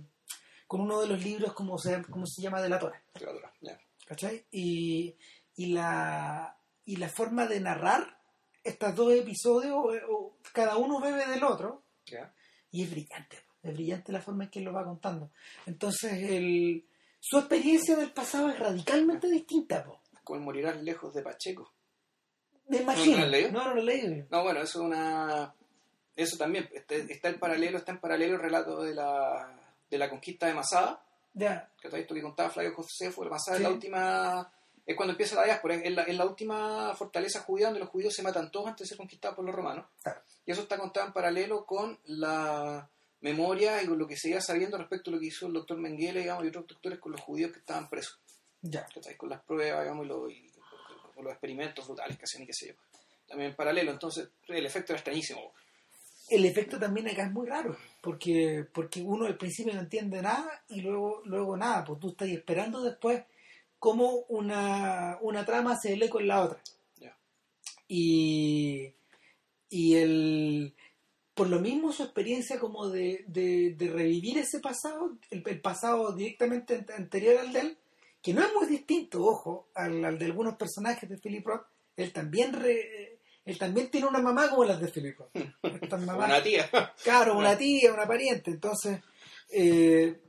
con uno de los libros como se, como se llama de la Torah. Literatura, Ya. ¿cachai? Y, y, la, y la forma de narrar estos dos episodios, o- o cada uno bebe del otro, Ya. y es brillante, es brillante la forma en que él lo va contando. Entonces, el, su experiencia del pasado es radicalmente distinta, po. Con morirás lejos de Pacheco. Me imagino. ¿No leído? No, no lo leído. No, bueno, eso es una. Eso también. Está, está en paralelo, está en paralelo el relato de la, de la conquista de Masada. Ya, Que todo esto que contaba Flavio Josefo, Masada Sí. es la última. Es cuando empieza la diáspora, es la, es la última fortaleza judía donde los judíos se matan todos antes de ser conquistados por los romanos. claro. Y eso está contado en paralelo con la memoria y con lo que se iba sabiendo respecto a lo que hizo el doctor Mengele digamos, y otros doctores con los judíos que estaban presos. Ya. Con las pruebas, digamos, y, lo- y con los experimentos brutales que hacían y qué sé yo. También en paralelo, entonces el efecto era extrañísimo. El efecto también acá es muy raro, porque, porque uno al principio no entiende nada y luego, luego nada, pues tú estás esperando después cómo una, una trama se lee con la otra. Ya. Y, y el, por lo mismo su experiencia como de, de, de revivir ese pasado, el, el pasado directamente ante- anterior al de él, que no es muy distinto, ojo, al, al de algunos personajes de Philip Roth, él también, re- él también tiene una mamá como las de Philip Roth. Una tía. Claro, una tía, una pariente. Entonces, eh,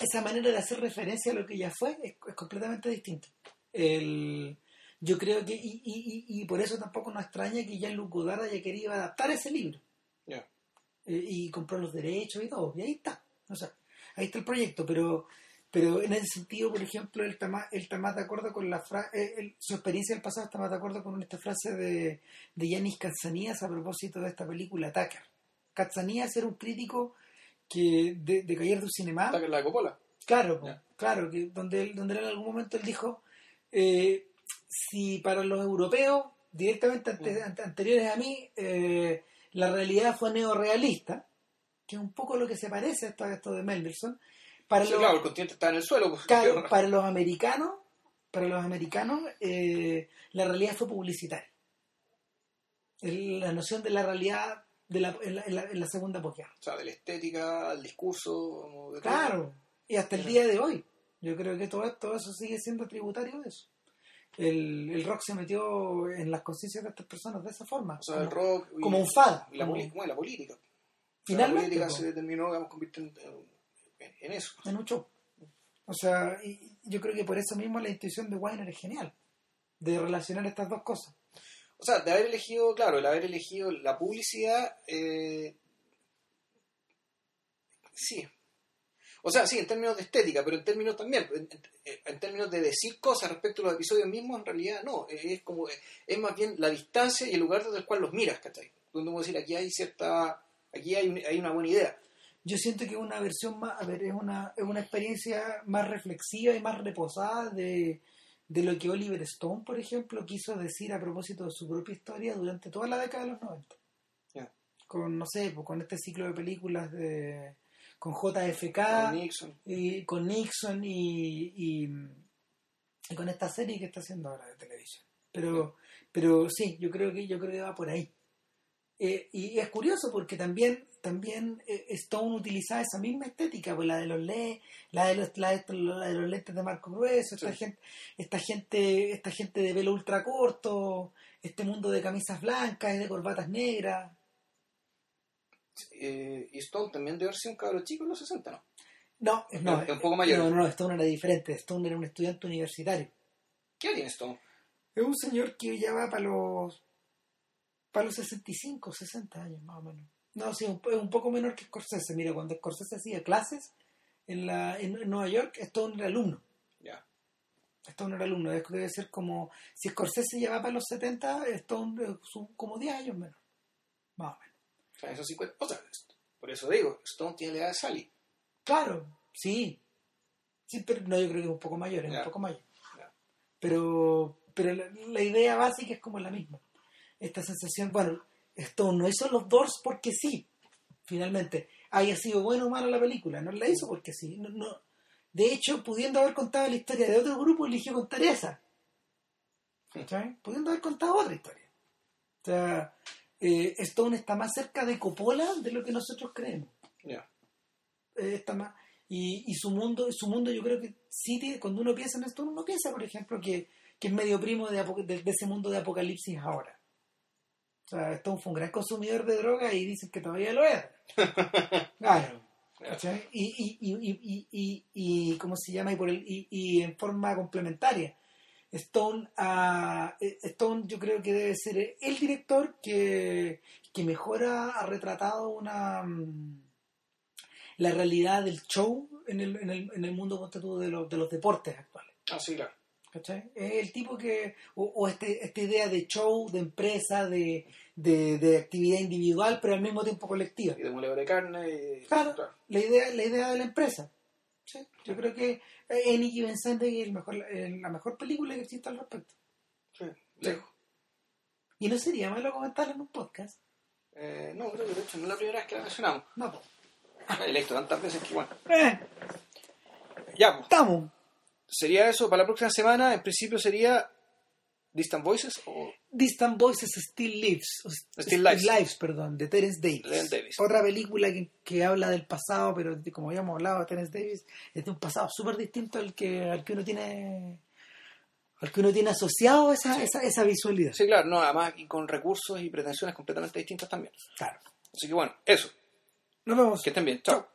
esa manera de hacer referencia a lo que ya fue es, es completamente distinto. El, yo creo que, y, y, y, y por eso tampoco nos extraña que Jean-Luc Godard haya querido adaptar ese libro. Eh, y compró los derechos y todo. Y ahí está. O sea, ahí está el proyecto. Pero, pero en ese sentido, por ejemplo, él está más, él está más de acuerdo con la frase, su experiencia del pasado está más de acuerdo con esta frase de, de Yanis Katsanías a propósito de esta película Tucker. Katsanías era un crítico que de, de Cayer du Cinema. Que la Coppola. Claro, Ya. claro, que donde él, donde él en algún momento él dijo, eh, si para los europeos directamente ante- Mm. ante- anteriores a mí, eh, la realidad fue neorrealista, que es un poco lo que se parece a esto, a esto de Mendelssohn, para, Sí, los, claro, el continente está en el suelo. pues. claro, para los americanos, para los americanos, eh, la realidad fue publicitaria. El- la noción de la realidad de la, en, la, en la- en la segunda posguerra. O sea, de la estética, al discurso. todo. Claro, y hasta el día de hoy. Yo creo que todo, todo eso sigue siendo tributario de eso. El, el rock se metió en las conciencias de estas personas de esa forma, O sea, como, el rock. y- como un fada. Y la, como- bueno, la política. O sea, Finalmente, la política po. se determinó, digamos, convirtiendo en, en eso. en un show. O sea, y yo creo que por eso mismo la intuición de Weiner es genial, de relacionar estas dos cosas. O sea, de haber elegido, claro, el haber elegido la publicidad, eh, sí. O sea, sí, en términos de estética, pero en términos también, en, en- términos de decir cosas respecto a los episodios mismos, en realidad no. Es como, es más bien la distancia y el lugar desde el cual los miras, ¿cachai? Donde uno decir, aquí hay cierta, aquí hay, hay una buena idea. Yo siento que es una versión más, a ver, es una, es una experiencia más reflexiva y más reposada de, de lo que Oliver Stone, por ejemplo, quiso decir a propósito de su propia historia durante toda la década de los 90. Ya. Con, no sé, pues, con este ciclo de películas de con JFK Con Nixon. y con Nixon y, y, y con esta serie que está haciendo ahora de televisión. Pero, pero sí, yo creo que yo creo que va por ahí. Eh, y es curioso porque también también eh, Stone utilizaba esa misma estética, pues la de los lentes, la de los, la de, la de los lentes de marco grueso, esta Sí. gente, esta gente, esta gente de pelo ultra corto, este mundo de camisas blancas y de corbatas negras. Eh, y Stone también debe haber sido un cabro chico en los 60, ¿no? No, no, Es un poco mayor. No, no, Stone era diferente. Stone era un estudiante universitario. ¿Qué tiene Stone? Es un señor que ya va para los para los 65, 60 años más o menos. No, sí, un, es un poco menor que Scorsese. Mira, cuando Scorsese hacía clases en, la, en, en Nueva York, Stone era alumno. Ya. Stone era alumno. Debe ser como, si Scorsese ya va para los 70, Stone es un- como 10 años menos. Más o menos. Esos 50. O sea, por eso digo, Stone tiene la edad de Sally. Claro, sí. Sí, pero no, yo creo que es un poco mayor, es un poco mayor. Pero, pero la, la idea básica es como la misma. Esta sensación, bueno, esto no hizo los Doors porque sí, finalmente. Haya sido bueno o malo la película, no la hizo porque sí. No, no. De hecho, pudiendo haber contado la historia de otro grupo, eligió contar esa. ¿Cachai? Pudiendo haber contado otra historia. O sea, eh, Stone está más cerca de Coppola de lo que nosotros creemos eh, está más y, y su mundo su mundo yo creo que sí cuando uno piensa en esto uno piensa por ejemplo que, que es medio primo de, apo- de, de ese mundo de apocalipsis ahora o sea Stone fue un gran consumidor de droga y dicen que todavía lo es claro. Y, y, y, y, ¿cómo se llama? Y, por el, y en forma complementaria. Stone, ah, eh, Stone yo creo que debe ser el director que, que mejor ha, ha retratado una mm, la realidad del show en el, en el, en el mundo de, los, de los deportes actuales. Ah, sí, claro. ¿cachai? Es el tipo que, o, o este, esta idea de show, de empresa, de, de, de actividad individual, pero al mismo tiempo colectiva. Y de moledor de carne. Y... Claro, la idea, la idea de la empresa. ¿Sí? Yo creo que eh, Nicky Vincent es el mejor, la mejor película que existe al respecto. Sí, lejos. Y no sería malo comentarlo en un podcast. Eh, no, creo que de hecho no es la primera vez que la mencionamos. No, pues. He electo tantas veces que bueno. Eh, Ya, pues. estamos. Sería eso para la próxima semana. En principio sería Distant Voices o Distant Voices Still Lives. o Still Lives. perdón, de Terence Davis. Terence Davis. Otra película que, que habla del pasado, pero de- como habíamos hablado de Terence Davis, es de un pasado súper distinto al que, al que uno tiene al que uno tiene asociado esa, Sí. esa, esa visualidad. Sí, claro, no, además y con recursos y pretensiones completamente distintas también. Claro. Así que bueno, eso. Nos vemos. Que estén bien. Chao.